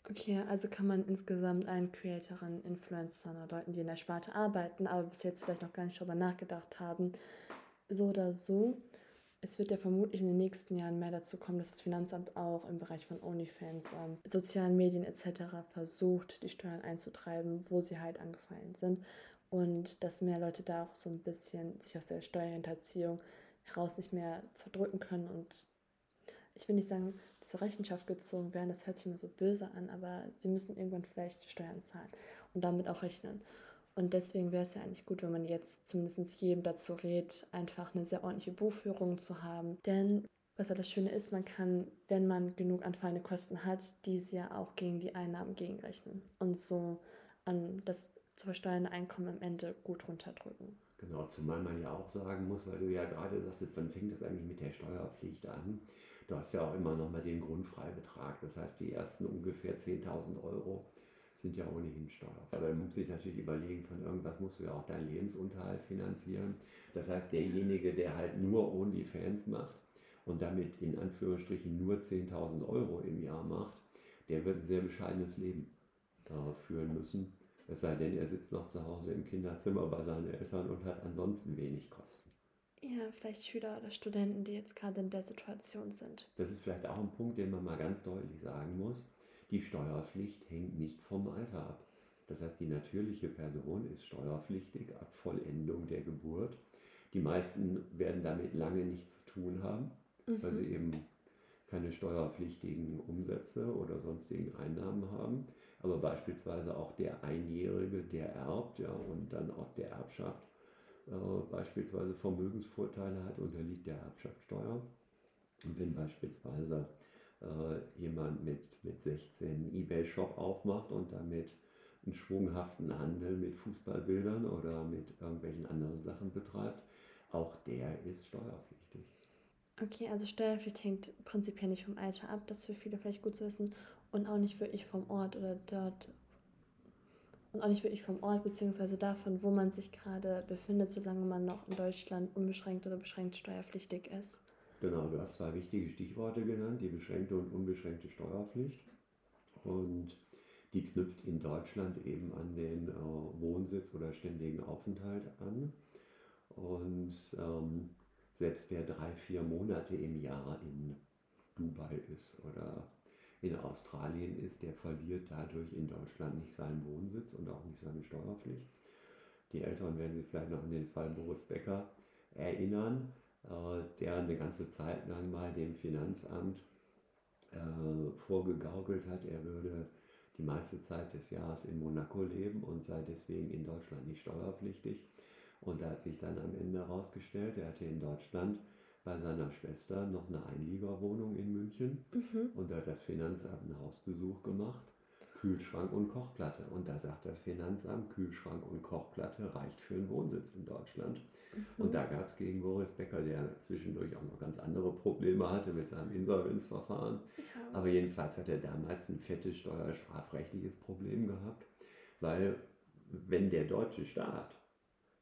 Okay, also kann man insgesamt einen Creatorin, Influencer oder Leuten, die in der Sparte arbeiten, aber bis jetzt vielleicht noch gar nicht darüber nachgedacht haben, so oder so. Es wird ja vermutlich in den nächsten Jahren mehr dazu kommen, dass das Finanzamt auch im Bereich von OnlyFans, ähm, sozialen Medien etc. versucht, die Steuern einzutreiben, wo sie halt angefallen sind. Und dass mehr Leute da auch so ein bisschen sich aus der Steuerhinterziehung heraus nicht mehr verdrücken können und ich will nicht sagen, zur Rechenschaft gezogen werden, das hört sich immer so böse an, aber sie müssen irgendwann vielleicht Steuern zahlen und damit auch rechnen. Und deswegen wäre es ja eigentlich gut, wenn man jetzt zumindest jedem dazu rät, einfach eine sehr ordentliche Buchführung zu haben. Denn was ja das Schöne ist, man kann, wenn man genug anfallende Kosten hat, diese ja auch gegen die Einnahmen gegenrechnen und so an das zu versteuernde Einkommen am Ende gut runterdrücken. Genau, zumal man ja auch sagen muss, weil du ja gerade sagtest, wann fängt das eigentlich mit der Steuerpflicht an? Du hast ja auch immer noch mal den Grundfreibetrag. Das heißt, die ersten ungefähr 10.000 Euro sind ja ohnehin Steuer. Aber man muss sich natürlich überlegen, von irgendwas musst du ja auch deinen Lebensunterhalt finanzieren. Das heißt, derjenige, der halt nur OnlyFans macht und damit in Anführungsstrichen nur 10.000 Euro im Jahr macht, der wird ein sehr bescheidenes Leben äh, führen müssen. Es sei denn, er sitzt noch zu Hause im Kinderzimmer bei seinen Eltern und hat ansonsten wenig Kosten. Ja, vielleicht Schüler oder Studenten, die jetzt gerade in der Situation sind. Das ist vielleicht auch ein Punkt, den man mal ganz deutlich sagen muss. Die Steuerpflicht hängt nicht vom Alter ab. Das heißt, die natürliche Person ist steuerpflichtig ab Vollendung der Geburt. Die meisten werden damit lange nichts zu tun haben, mhm. weil sie eben keine steuerpflichtigen Umsätze oder sonstigen Einnahmen haben. Aber beispielsweise auch der Einjährige, der erbt ja, und dann aus der Erbschaft äh, beispielsweise Vermögensvorteile hat, unterliegt der Erbschaftssteuer. Und wenn beispielsweise äh, jemand mit, mit 16 einen Ebay-Shop aufmacht und damit einen schwunghaften Handel mit Fußballbildern oder mit irgendwelchen anderen Sachen betreibt, auch der ist steuerpflichtig. Okay, also Steuerpflicht hängt prinzipiell nicht vom Alter ab, das ist für viele vielleicht gut zu wissen, und auch nicht wirklich vom Ort oder dort und auch nicht wirklich vom Ort beziehungsweise davon, wo man sich gerade befindet, solange man noch in Deutschland unbeschränkt oder beschränkt steuerpflichtig ist. Genau, du hast zwei wichtige Stichworte genannt, die beschränkte und unbeschränkte Steuerpflicht. Und die knüpft in Deutschland eben an den äh, Wohnsitz oder ständigen Aufenthalt an. Und ähm, selbst wer drei, vier Monate im Jahr in Dubai ist oder in Australien ist, der verliert dadurch in Deutschland nicht seinen Wohnsitz und auch nicht seine Steuerpflicht. Die Älteren werden sich vielleicht noch an den Fall Boris Becker erinnern, äh, der eine ganze Zeit lang mal dem Finanzamt äh, vorgegaukelt hat, er würde die meiste Zeit des Jahres in Monaco leben und sei deswegen in Deutschland nicht steuerpflichtig. Und da hat sich dann am Ende herausgestellt, er hatte in Deutschland bei seiner Schwester noch eine Einliegerwohnung in München mhm. und da hat das Finanzamt einen Hausbesuch gemacht, Kühlschrank und Kochplatte. Und da sagt das Finanzamt, Kühlschrank und Kochplatte reicht für einen Wohnsitz in Deutschland. Mhm. Und da gab es gegen Boris Becker, der zwischendurch auch noch ganz andere Probleme hatte mit seinem Insolvenzverfahren. Ja. Aber jedenfalls hat er damals ein fettes steuerstrafrechtliches Problem gehabt, weil wenn der deutsche Staat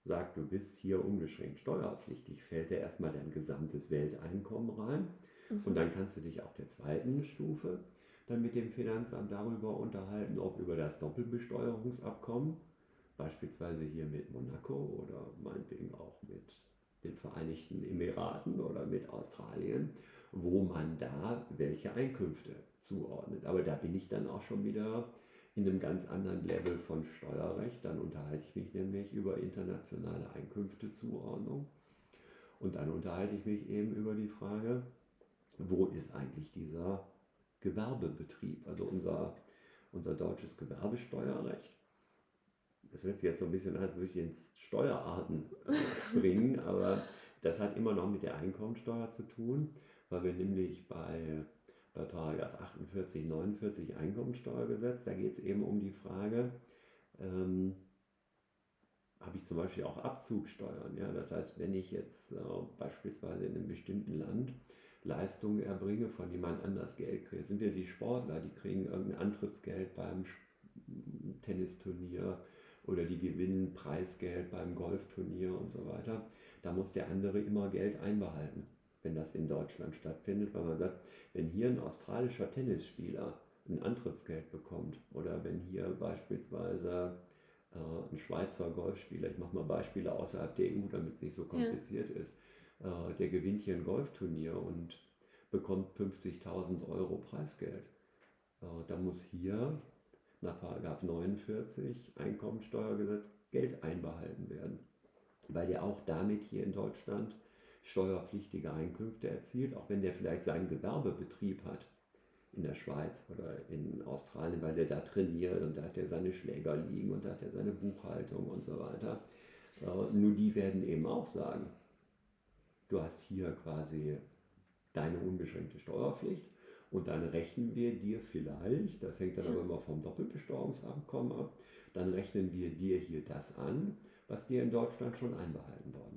sagt, du bist hier unbeschränkt steuerpflichtig, fällt dir erstmal dein gesamtes Welteinkommen rein. Mhm. Und dann kannst du dich auf der zweiten Stufe dann mit dem Finanzamt darüber unterhalten, ob über das Doppelbesteuerungsabkommen, beispielsweise hier mit Monaco oder meinetwegen auch mit den Vereinigten Emiraten oder mit Australien, wo man da welche Einkünfte zuordnet. Aber da bin ich dann auch schon wieder in einem ganz anderen Level von Steuerrecht. Dann unterhalte ich mich nämlich über internationale Einkünftezuordnung. Und dann unterhalte ich mich eben über die Frage, wo ist eigentlich dieser Gewerbebetrieb, also unser, unser deutsches Gewerbesteuerrecht. Das wird jetzt so ein bisschen als würde ich ins Steuerarten bringen, [LAUGHS] aber das hat immer noch mit der Einkommensteuer zu tun, weil wir nämlich bei bei Paragraph 48, 49 Einkommensteuergesetz, da geht es eben um die Frage, ähm, habe ich zum Beispiel auch Abzugsteuern. Ja? Das heißt, wenn ich jetzt äh, beispielsweise in einem bestimmten Land Leistungen erbringe, von jemand anders Geld kriege, sind ja die Sportler, die kriegen irgendein Antrittsgeld beim Tennisturnier oder die gewinnen Preisgeld beim Golfturnier und so weiter. Da muss der andere immer Geld einbehalten wenn das in Deutschland stattfindet, weil man sagt, wenn hier ein australischer Tennisspieler ein Antrittsgeld bekommt oder wenn hier beispielsweise äh, ein Schweizer Golfspieler, ich mache mal Beispiele außerhalb der EU, damit es nicht so kompliziert ja. ist, äh, der gewinnt hier ein Golfturnier und bekommt 50.000 Euro Preisgeld. Äh, da muss hier nach 49 Einkommensteuergesetz Geld einbehalten werden, weil der auch damit hier in Deutschland steuerpflichtige Einkünfte erzielt, auch wenn der vielleicht seinen Gewerbebetrieb hat in der Schweiz oder in Australien, weil der da trainiert und da hat er seine Schläger liegen und da hat er seine Buchhaltung und so weiter. Nur die werden eben auch sagen, du hast hier quasi deine unbeschränkte Steuerpflicht und dann rechnen wir dir vielleicht, das hängt dann aber immer vom Doppelbesteuerungsabkommen ab, dann rechnen wir dir hier das an, was dir in Deutschland schon einbehalten worden ist.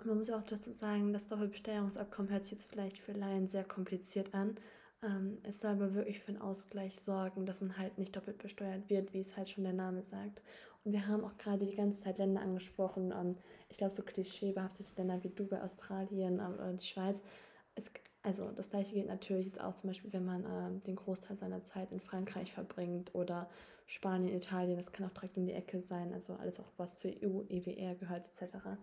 Und man muss auch dazu sagen, das Doppelbesteuerungsabkommen hört sich jetzt vielleicht für Laien sehr kompliziert an. Ähm, es soll aber wirklich für einen Ausgleich sorgen, dass man halt nicht doppelt besteuert wird, wie es halt schon der Name sagt. Und wir haben auch gerade die ganze Zeit Länder angesprochen, ähm, ich glaube so klischeebehaftete Länder wie Dubai, Australien ähm, oder die Schweiz. Es, also das gleiche gilt natürlich jetzt auch zum Beispiel, wenn man ähm, den Großteil seiner Zeit in Frankreich verbringt oder Spanien, Italien, das kann auch direkt um die Ecke sein, also alles auch was zur EU, EWR gehört etc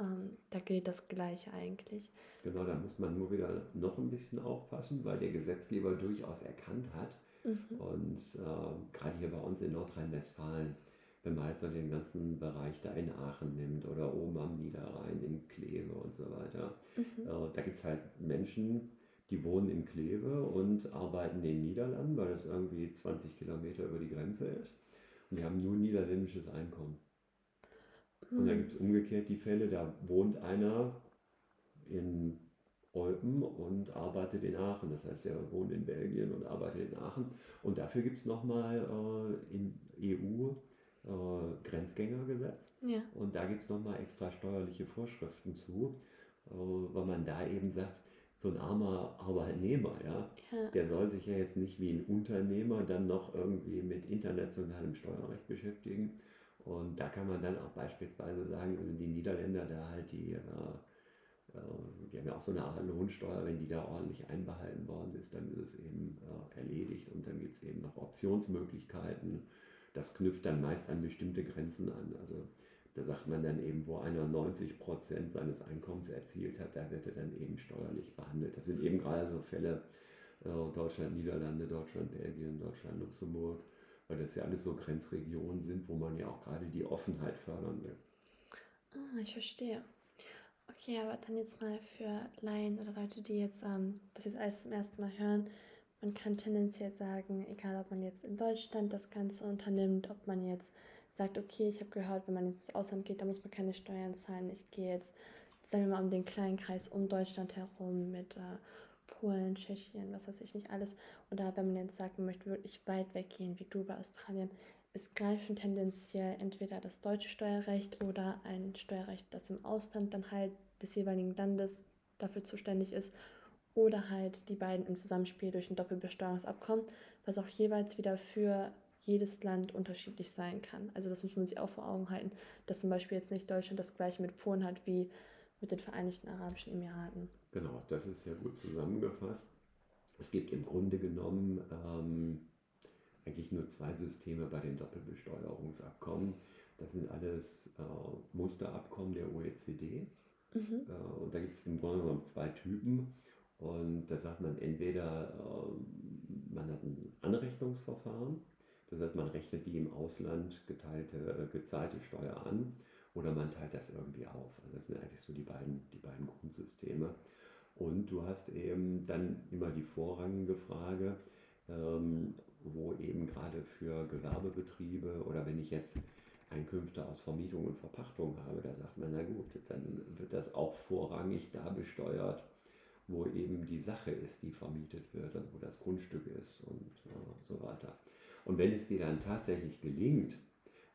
ähm, da gilt das Gleiche eigentlich. Genau, da muss man nur wieder noch ein bisschen aufpassen, weil der Gesetzgeber durchaus erkannt hat. Mhm. Und äh, gerade hier bei uns in Nordrhein-Westfalen, wenn man halt so den ganzen Bereich da in Aachen nimmt oder oben am Niederrhein in Kleve und so weiter, mhm. äh, da gibt es halt Menschen, die wohnen in Kleve und arbeiten in den Niederlanden, weil das irgendwie 20 Kilometer über die Grenze ist. Und die haben nur niederländisches Einkommen. Und dann hm. gibt es umgekehrt die Fälle, da wohnt einer in Eupen und arbeitet in Aachen. Das heißt, er wohnt in Belgien und arbeitet in Aachen. Und dafür gibt es nochmal äh, in EU äh, Grenzgängergesetz. Ja. Und da gibt es nochmal extra steuerliche Vorschriften zu, äh, weil man da eben sagt, so ein armer Arbeitnehmer, ja, ja, der soll sich ja jetzt nicht wie ein Unternehmer dann noch irgendwie mit internationalem Steuerrecht beschäftigen. Und da kann man dann auch beispielsweise sagen, wenn die Niederländer da halt die, äh, äh, die haben ja auch so eine Art Lohnsteuer, wenn die da ordentlich einbehalten worden ist, dann ist es eben äh, erledigt und dann gibt es eben noch Optionsmöglichkeiten. Das knüpft dann meist an bestimmte Grenzen an. Also da sagt man dann eben, wo einer 90 Prozent seines Einkommens erzielt hat, da wird er dann eben steuerlich behandelt. Das sind eben gerade so Fälle äh, Deutschland, Niederlande, Deutschland, Belgien, Deutschland, Luxemburg, weil das ja alles so Grenzregionen sind, wo man ja auch gerade die Offenheit fördern will. Ah, ich verstehe. Okay, aber dann jetzt mal für Laien oder Leute, die jetzt ähm, das jetzt alles zum ersten Mal hören, man kann tendenziell sagen, egal ob man jetzt in Deutschland das Ganze unternimmt, ob man jetzt sagt, okay, ich habe gehört, wenn man jetzt ins Ausland geht, da muss man keine Steuern zahlen. Ich gehe jetzt, sagen wir mal, um den kleinen Kreis um Deutschland herum mit äh, Polen, Tschechien, was weiß ich nicht alles. Oder wenn man jetzt sagt, man möchte wirklich weit weggehen, wie du bei Australien, es greifen tendenziell entweder das deutsche Steuerrecht oder ein Steuerrecht, das im Ausland dann halt des jeweiligen Landes dafür zuständig ist oder halt die beiden im Zusammenspiel durch ein Doppelbesteuerungsabkommen, was auch jeweils wieder für jedes Land unterschiedlich sein kann. Also das muss man sich auch vor Augen halten, dass zum Beispiel jetzt nicht Deutschland das gleiche mit Polen hat wie mit den Vereinigten Arabischen Emiraten. Genau, das ist ja gut zusammengefasst. Es gibt im Grunde genommen ähm, eigentlich nur zwei Systeme bei den Doppelbesteuerungsabkommen. Das sind alles äh, Musterabkommen der OECD. Mhm. Äh, und da gibt es im Grunde genommen zwei Typen. Und da sagt man entweder, äh, man hat ein Anrechnungsverfahren, das heißt, man rechnet die im Ausland geteilte, äh, gezahlte Steuer an oder man teilt das irgendwie auf. Also das sind eigentlich so die beiden, die beiden Grundsysteme. Und du hast eben dann immer die vorrangige Frage, ähm, wo eben gerade für Gewerbebetriebe oder wenn ich jetzt Einkünfte aus Vermietung und Verpachtung habe, da sagt man, na gut, dann wird das auch vorrangig da besteuert, wo eben die Sache ist, die vermietet wird, also wo das Grundstück ist und äh, so weiter. Und wenn es dir dann tatsächlich gelingt,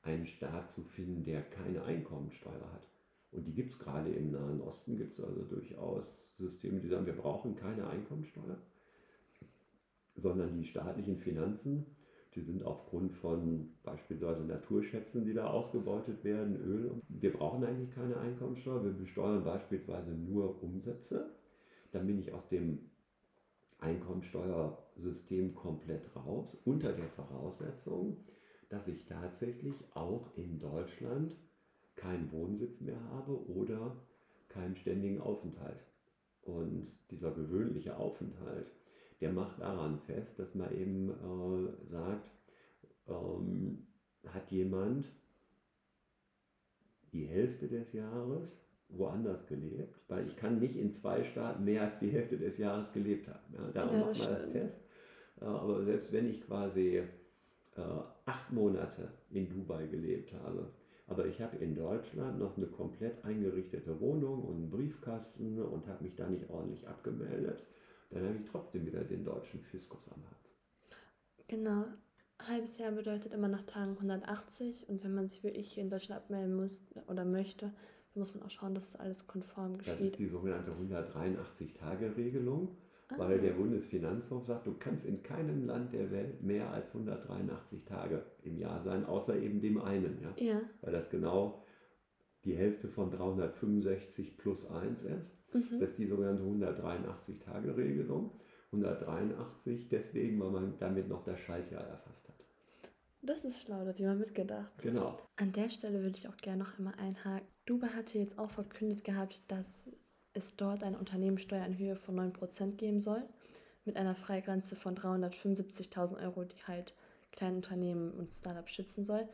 einen Staat zu finden, der keine Einkommensteuer hat, und die gibt es gerade im Nahen Osten, gibt es also durchaus Systeme, die sagen, wir brauchen keine Einkommensteuer, sondern die staatlichen Finanzen, die sind aufgrund von beispielsweise Naturschätzen, die da ausgebeutet werden, Öl. Wir brauchen eigentlich keine Einkommensteuer, wir besteuern beispielsweise nur Umsätze. Dann bin ich aus dem Einkommensteuersystem komplett raus, unter der Voraussetzung, dass ich tatsächlich auch in Deutschland keinen Wohnsitz mehr habe oder keinen ständigen Aufenthalt. Und dieser gewöhnliche Aufenthalt, der macht daran fest, dass man eben äh, sagt, ähm, hat jemand die Hälfte des Jahres woanders gelebt, weil ich kann nicht in zwei Staaten mehr als die Hälfte des Jahres gelebt haben. Ja, darum ja, macht man das fest. Aber selbst wenn ich quasi äh, acht Monate in Dubai gelebt habe, aber ich habe in Deutschland noch eine komplett eingerichtete Wohnung und einen Briefkasten und habe mich da nicht ordentlich abgemeldet, dann habe ich trotzdem wieder den deutschen Fiskus am Hals. Genau. halbes Jahr bedeutet immer nach Tagen 180 und wenn man sich wirklich hier in Deutschland abmelden muss oder möchte, da muss man auch schauen, dass es alles konform geschieht. Das ist die sogenannte 183-Tage-Regelung, ah. Weil der Bundesfinanzhof sagt, du kannst in keinem Land der Welt mehr als 183 Tage im Jahr sein, außer eben dem einen. Ja? ja. Weil das genau die Hälfte von 365 plus 1 ist. Mhm. Das ist die sogenannte 183-Tage-Regelung. 183 deswegen, weil man damit noch das Schaltjahr erfasst hat. Das ist schlau, da hat jemand mitgedacht. Genau. An der Stelle würde ich auch gerne noch einmal einhaken. Dubai hatte jetzt auch verkündet gehabt, dass es dort eine Unternehmenssteuer in Höhe von 9% geben soll, mit einer Freigrenze von 375.000 Euro, die halt kleine Unternehmen und Startups schützen soll.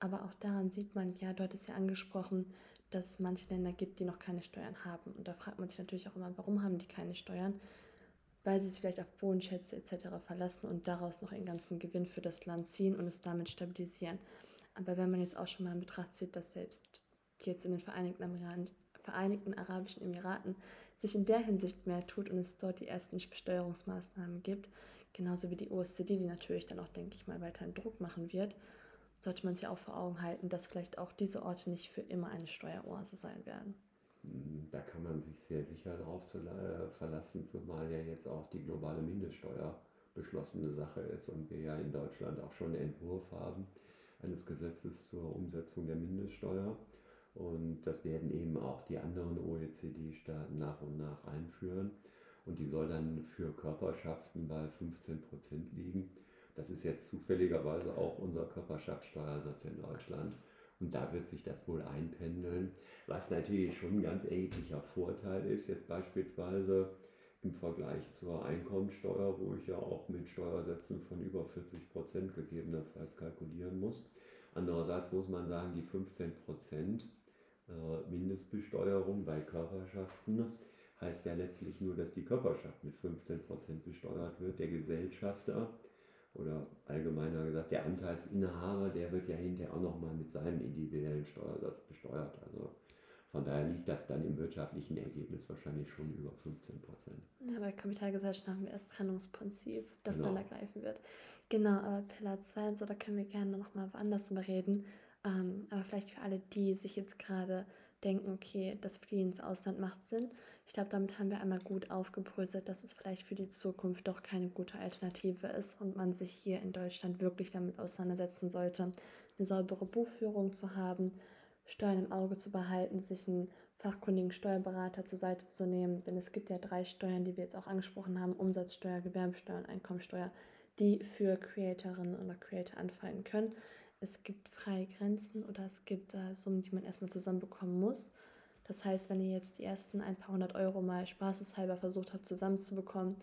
Aber auch daran sieht man, ja, dort ist ja angesprochen, dass es manche Länder gibt, die noch keine Steuern haben. Und da fragt man sich natürlich auch immer, warum haben die keine Steuern? weil sie sich vielleicht auf Bodenschätze etc. verlassen und daraus noch einen ganzen Gewinn für das Land ziehen und es damit stabilisieren. Aber wenn man jetzt auch schon mal in Betracht zieht, dass selbst jetzt in den Vereinigten, Vereinigten Arabischen Emiraten sich in der Hinsicht mehr tut und es dort die ersten Besteuerungsmaßnahmen gibt, genauso wie die OECD, die natürlich dann auch, denke ich mal, weiterhin Druck machen wird, sollte man sich auch vor Augen halten, dass vielleicht auch diese Orte nicht für immer eine Steueroase sein werden. Hm, da kann man sich sehr sicher darauf äh, verlassen, zumal ja jetzt auch die globale Mindeststeuer beschlossene Sache ist und wir ja in Deutschland auch schon einen Entwurf haben eines Gesetzes zur Umsetzung der Mindeststeuer. Und das werden eben auch die anderen OECD-Staaten nach und nach einführen. Und die soll dann für Körperschaften bei 15 Prozent liegen. Das ist jetzt zufälligerweise auch unser Körperschaftssteuersatz in Deutschland. Und da wird sich das wohl einpendeln. Was natürlich schon ein ganz erheblicher Vorteil ist, jetzt beispielsweise im Vergleich zur Einkommensteuer, wo ich ja auch mit Steuersätzen von über 40 Prozent gegebenenfalls kalkulieren muss. Andererseits muss man sagen, die 15 Prozent Mindestbesteuerung bei Körperschaften heißt ja letztlich nur, dass die Körperschaft mit 15 Prozent besteuert wird. Der Gesellschafter oder allgemeiner gesagt der Anteilsinhaber, der wird ja hinterher auch nochmal mit seinem individuellen Steuersatz besteuert. Also von daher liegt das dann im wirtschaftlichen Ergebnis wahrscheinlich schon über 15 Prozent. Ja, bei Kapitalgesellschaften haben wir erst Trennungsprinzip, das genau. dann ergreifen wird. Genau, aber Pillar 2 und so, da können wir gerne nochmal woanders drüber reden. Ähm, aber vielleicht für alle, die sich jetzt gerade denken, okay, das Fliehen ins Ausland macht Sinn. Ich glaube, damit haben wir einmal gut aufgebröselt, dass es vielleicht für die Zukunft doch keine gute Alternative ist und man sich hier in Deutschland wirklich damit auseinandersetzen sollte, eine saubere Buchführung zu haben, Steuern im Auge zu behalten, sich einen fachkundigen Steuerberater zur Seite zu nehmen. Denn es gibt ja drei Steuern, die wir jetzt auch angesprochen haben, Umsatzsteuer, Gewerbesteuer und Einkommensteuer, die für Creatorinnen oder Creator anfallen können. Es gibt freie Grenzen oder es gibt äh, Summen, die man erstmal zusammenbekommen muss. Das heißt, wenn ihr jetzt die ersten ein paar hundert Euro mal spaßeshalber versucht habt zusammenzubekommen,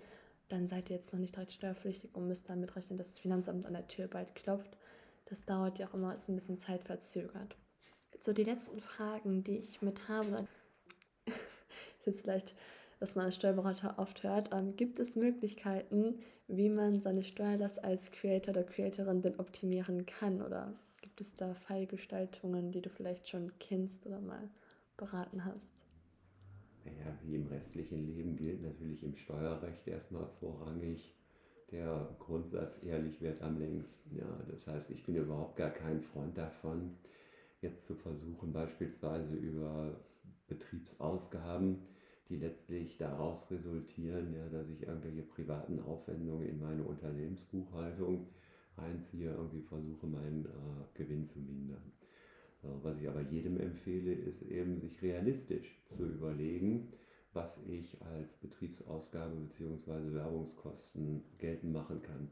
dann seid ihr jetzt noch nicht direkt steuerpflichtig und müsst damit rechnen, dass das Finanzamt an der Tür bald klopft. Das dauert ja auch immer, ist ein bisschen zeitverzögert so die letzten Fragen, die ich mit habe, [LAUGHS] ist jetzt vielleicht, was man als Steuerberater oft hört, ähm, gibt es Möglichkeiten, wie man seine Steuerlast als Creator oder Creatorin denn optimieren kann? Oder gibt es da Fallgestaltungen, die du vielleicht schon kennst oder mal beraten hast? Naja, wie im restlichen Leben gilt natürlich im Steuerrecht erstmal vorrangig der Grundsatz ehrlich wird am längsten. Ja, das heißt, ich bin überhaupt gar kein Freund davon, jetzt zu versuchen, beispielsweise über Betriebsausgaben, die letztlich daraus resultieren, ja, dass ich irgendwelche privaten Aufwendungen in meine Unternehmensbuchhaltung reinziehe, irgendwie versuche, meinen äh, Gewinn zu mindern. Äh, was ich aber jedem empfehle, ist eben, sich realistisch zu überlegen, was ich als Betriebsausgabe bzw. Werbungskosten geltend machen kann.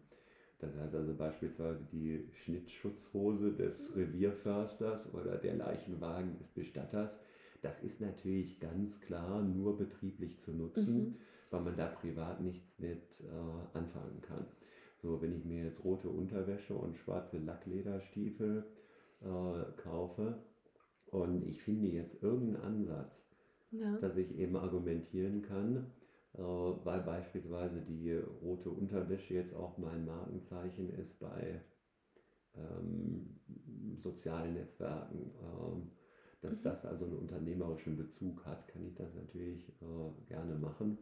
Das heißt also beispielsweise die Schnittschutzhose des Revierförsters oder der Leichenwagen des Bestatters. Das ist natürlich ganz klar nur betrieblich zu nutzen, mhm. weil man da privat nichts mit äh, anfangen kann. So, wenn ich mir jetzt rote Unterwäsche und schwarze Lacklederstiefel äh, kaufe und ich finde jetzt irgendeinen Ansatz, ja. dass ich eben argumentieren kann, äh, weil beispielsweise die rote Unterwäsche jetzt auch mein Markenzeichen ist bei ähm, sozialen Netzwerken. Ähm, dass mhm. das also einen unternehmerischen Bezug hat, kann ich das natürlich äh, gerne machen.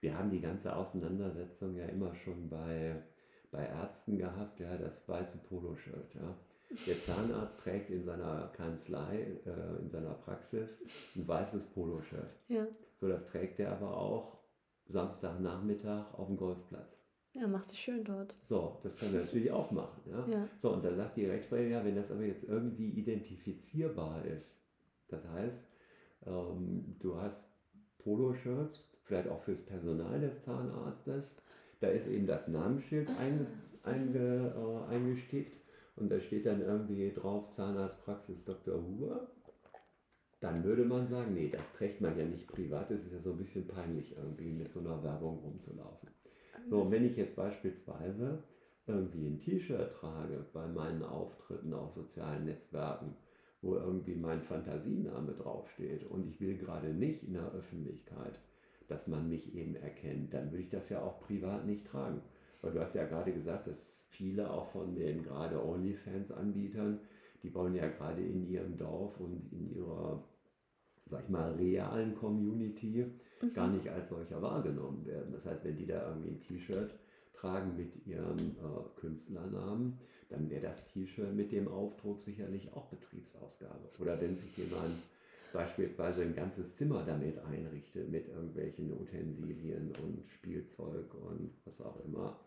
Wir haben die ganze Auseinandersetzung ja immer schon bei, bei Ärzten gehabt, ja, das weiße Poloshirt. Ja. Der Zahnarzt trägt in seiner Kanzlei, äh, in seiner Praxis ein weißes Poloshirt. Ja. So, das trägt er aber auch Samstagnachmittag auf dem Golfplatz. Ja, macht sich schön dort. So, das kann er natürlich auch machen. Ja? ja. So, und da sagt die Rechtsprechung, ja, wenn das aber jetzt irgendwie identifizierbar ist, das heißt, ähm, du hast Poloshirts, vielleicht auch fürs Personal des Zahnarztes, da ist eben das Namensschild ein, [LAUGHS] einge, äh, eingestickt und da steht dann irgendwie drauf Zahnarztpraxis Dr. Huber dann würde man sagen, nee, das trägt man ja nicht privat, das ist ja so ein bisschen peinlich irgendwie mit so einer Werbung rumzulaufen. So, wenn ich jetzt beispielsweise irgendwie ein T-Shirt trage bei meinen Auftritten auf sozialen Netzwerken, wo irgendwie mein Fantasiename draufsteht und ich will gerade nicht in der Öffentlichkeit, dass man mich eben erkennt, dann würde ich das ja auch privat nicht tragen. Weil du hast ja gerade gesagt, dass viele auch von den gerade OnlyFans-Anbietern die wollen ja gerade in ihrem Dorf und in ihrer sag ich mal, realen Community mhm. gar nicht als solcher wahrgenommen werden. Das heißt, wenn die da irgendwie ein T-Shirt tragen mit ihrem äh, Künstlernamen, dann wäre das T-Shirt mit dem Aufdruck sicherlich auch Betriebsausgabe. Oder wenn sich jemand beispielsweise ein ganzes Zimmer damit einrichtet, mit irgendwelchen Utensilien und Spielzeug und was auch immer,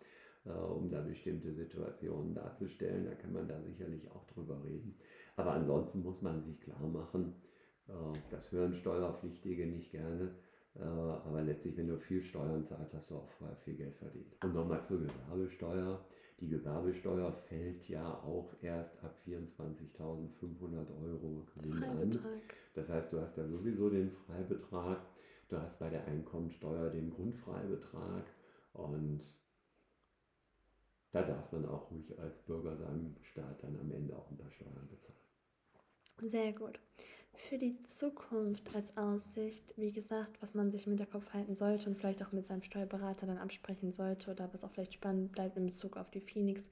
äh, um da bestimmte Situationen darzustellen, da kann man da sicherlich auch drüber reden. Aber ansonsten muss man sich klar machen, äh, das hören Steuerpflichtige nicht gerne. Äh, aber letztlich, wenn du viel Steuern zahlst, hast du auch vorher viel Geld verdient. Und nochmal zur Gewerbesteuer. Die Gewerbesteuer fällt ja auch erst ab 24.500 Euro Gewinn an. Das heißt, du hast ja sowieso den Freibetrag. Du hast bei der Einkommensteuer den Grundfreibetrag. Und da darf man auch ruhig als Bürger seinem Staat dann am Ende auch ein paar Steuern bezahlen. Sehr gut. Für die Zukunft als Aussicht, wie gesagt, was man sich mit der Kopf halten sollte und vielleicht auch mit seinem Steuerberater dann absprechen sollte oder was auch vielleicht spannend bleibt in Bezug auf die Phoenix,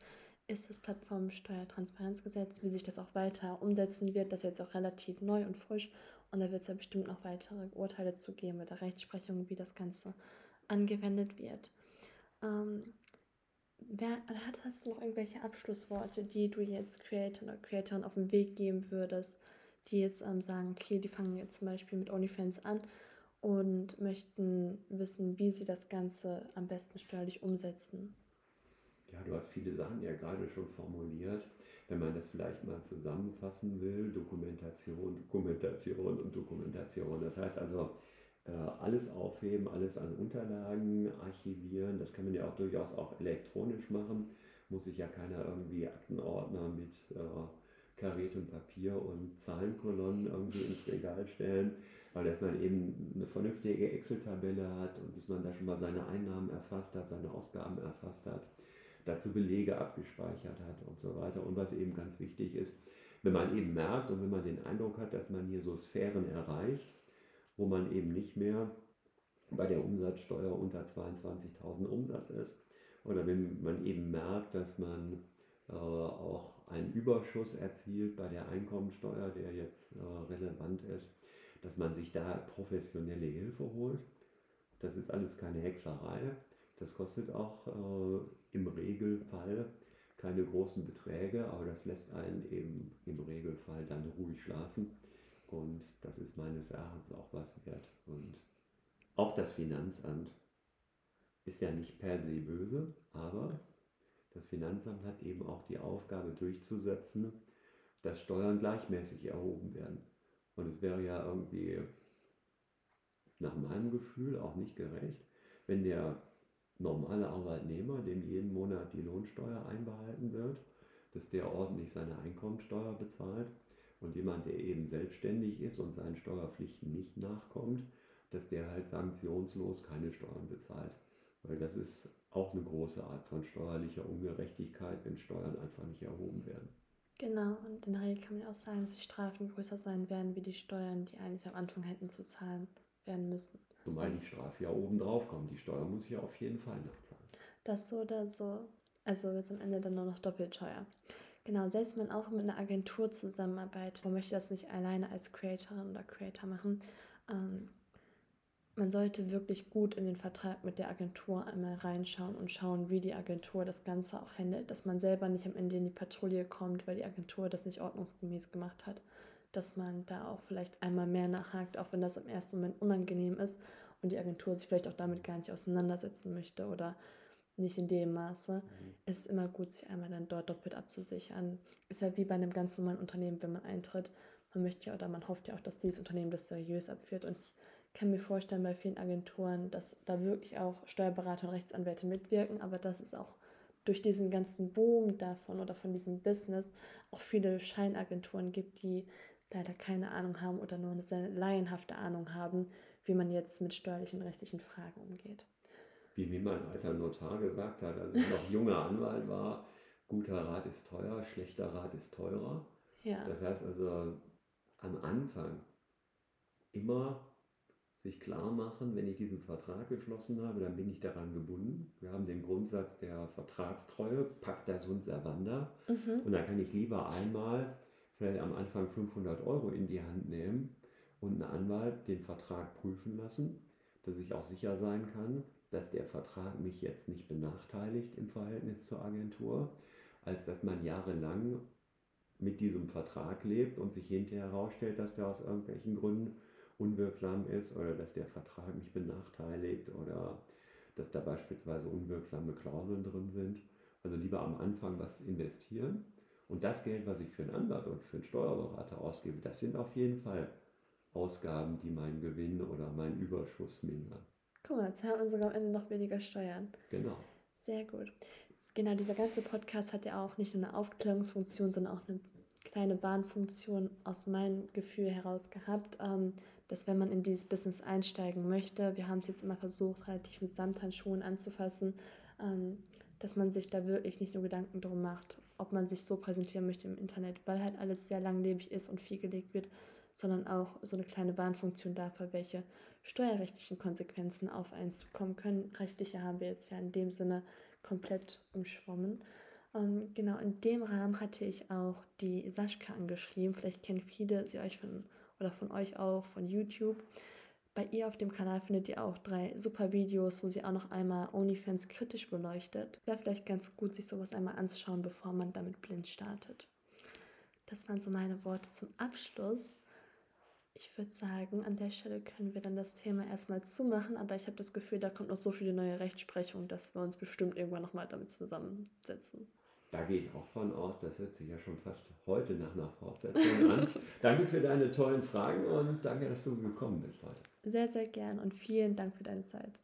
ist das Plattformsteuertransparenzgesetz, wie sich das auch weiter umsetzen wird. Das ist jetzt auch relativ neu und frisch und da wird es ja bestimmt noch weitere Urteile zu geben mit der Rechtsprechung, wie das Ganze angewendet wird. Ähm, wer, hast du noch irgendwelche Abschlussworte, die du jetzt Creator oder Creatoren auf den Weg geben würdest, die jetzt ähm, sagen, okay, die fangen jetzt zum Beispiel mit OnlyFans an und möchten wissen, wie sie das Ganze am besten steuerlich umsetzen? Ja, du hast viele Sachen ja gerade schon formuliert. Wenn man das vielleicht mal zusammenfassen will, Dokumentation, Dokumentation und Dokumentation. Das heißt also, äh, alles aufheben, alles an Unterlagen archivieren. Das kann man ja auch durchaus auch elektronisch machen. Muss sich ja keiner irgendwie Aktenordner mit äh, Karet und Papier und Zahlenkolonnen irgendwie ins Regal stellen, weil dass man eben eine vernünftige Excel-Tabelle hat und bis man da schon mal seine Einnahmen erfasst hat, seine Ausgaben erfasst hat, dazu Belege abgespeichert hat und so weiter. Und was eben ganz wichtig ist, wenn man eben merkt und wenn man den Eindruck hat, dass man hier so Sphären erreicht, wo man eben nicht mehr bei der Umsatzsteuer unter 22.000 Umsatz ist, oder wenn man eben merkt, dass man äh, auch einen Überschuss erzielt bei der Einkommensteuer, der jetzt äh, relevant ist, dass man sich da professionelle Hilfe holt. Das ist alles keine Hexerei. Das kostet auch äh, im Regelfall keine großen Beträge, aber das lässt einen eben im Regelfall dann ruhig schlafen. Und das ist meines Erachtens auch was wert. Und auch das Finanzamt ist ja nicht per se böse, aber das Finanzamt hat eben auch die Aufgabe durchzusetzen, dass Steuern gleichmäßig erhoben werden. Und es wäre ja irgendwie nach meinem Gefühl auch nicht gerecht, wenn der normale Arbeitnehmer, dem jeden Monat die Lohnsteuer einbehalten wird, dass der ordentlich seine Einkommensteuer bezahlt und jemand, der eben selbstständig ist und seinen Steuerpflichten nicht nachkommt, dass der halt sanktionslos keine Steuern bezahlt. Weil das ist auch eine große Art von steuerlicher Ungerechtigkeit, wenn Steuern einfach nicht erhoben werden. Genau, und in der Regel kann man auch sagen, dass die Strafen größer sein werden wie die Steuern, die eigentlich am Anfang hätten zu zahlen werden müssen. Zumal die Strafe ja oben drauf kommt. Die Steuer muss ich ja auf jeden Fall nachzahlen. Das so oder so. Also ist am Ende dann nur noch doppelt teuer. Genau, selbst wenn man auch mit einer Agentur zusammenarbeitet, man möchte das nicht alleine als Creatorin oder Creator machen, ähm, man sollte wirklich gut in den Vertrag mit der Agentur einmal reinschauen und schauen, wie die Agentur das Ganze auch handelt, dass man selber nicht am Ende in die Patrouille kommt, weil die Agentur das nicht ordnungsgemäß gemacht hat, dass man da auch vielleicht einmal mehr nachhakt, auch wenn das im ersten Moment unangenehm ist und die Agentur sich vielleicht auch damit gar nicht auseinandersetzen möchte oder nicht in dem Maße. Mhm. Es ist immer gut, sich einmal dann dort doppelt abzusichern. Ist ja wie bei einem ganz normalen Unternehmen, wenn man eintritt. Man möchte ja oder man hofft ja auch, dass dieses Unternehmen das seriös abführt. Und ich kann mir vorstellen, bei vielen Agenturen, dass da wirklich auch Steuerberater und Rechtsanwälte mitwirken, aber dass es auch durch diesen ganzen Boom davon oder von diesem Business auch viele Scheinagenturen gibt, die leider keine Ahnung haben oder nur eine sehr laienhafte Ahnung haben, wie man jetzt mit steuerlichen und rechtlichen Fragen umgeht wie mir mein alter Notar gesagt hat, als ich noch junger Anwalt war, guter Rat ist teuer, schlechter Rat ist teurer. Ja. Das heißt also am Anfang immer sich klar machen, wenn ich diesen Vertrag geschlossen habe, dann bin ich daran gebunden. Wir haben den Grundsatz der Vertragstreue, pacta sunt servanda. Mhm. Und dann kann ich lieber einmal vielleicht am Anfang 500 Euro in die Hand nehmen und ein Anwalt den Vertrag prüfen lassen, dass ich auch sicher sein kann, dass der Vertrag mich jetzt nicht benachteiligt im Verhältnis zur Agentur, als dass man jahrelang mit diesem Vertrag lebt und sich hinterher herausstellt, dass der aus irgendwelchen Gründen unwirksam ist oder dass der Vertrag mich benachteiligt oder dass da beispielsweise unwirksame Klauseln drin sind. Also lieber am Anfang was investieren. Und das Geld, was ich für einen Anwalt und für einen Steuerberater ausgebe, das sind auf jeden Fall Ausgaben, die meinen Gewinn oder meinen Überschuss mindern. Guck mal, jetzt haben wir sogar am Ende noch weniger Steuern. Genau. Sehr gut. Genau, dieser ganze Podcast hat ja auch nicht nur eine Aufklärungsfunktion, sondern auch eine kleine Warnfunktion aus meinem Gefühl heraus gehabt, ähm, dass wenn man in dieses Business einsteigen möchte, wir haben es jetzt immer versucht, relativ mit Samthandschuhen anzufassen, ähm, dass man sich da wirklich nicht nur Gedanken drum macht, ob man sich so präsentieren möchte im Internet, weil halt alles sehr langlebig ist und viel gelegt wird, sondern auch so eine kleine Warnfunktion dafür, welche steuerrechtlichen Konsequenzen auf einen zukommen können. Rechtliche haben wir jetzt ja in dem Sinne komplett umschwommen. Ähm, genau, in dem Rahmen hatte ich auch die Saschka angeschrieben. Vielleicht kennen viele sie euch von oder von euch auch von YouTube. Bei ihr auf dem Kanal findet ihr auch drei super Videos, wo sie auch noch einmal OnlyFans kritisch beleuchtet. Wäre vielleicht ganz gut, sich sowas einmal anzuschauen, bevor man damit blind startet. Das waren so meine Worte zum Abschluss. Ich würde sagen, an der Stelle können wir dann das Thema erstmal zumachen, aber ich habe das Gefühl, da kommt noch so viele neue Rechtsprechung, dass wir uns bestimmt irgendwann nochmal damit zusammensetzen. Da gehe ich auch von aus, das hört sich ja schon fast heute nach einer Fortsetzung an. [LAUGHS] danke für deine tollen Fragen und danke, dass du gekommen bist heute. Sehr, sehr gern und vielen Dank für deine Zeit.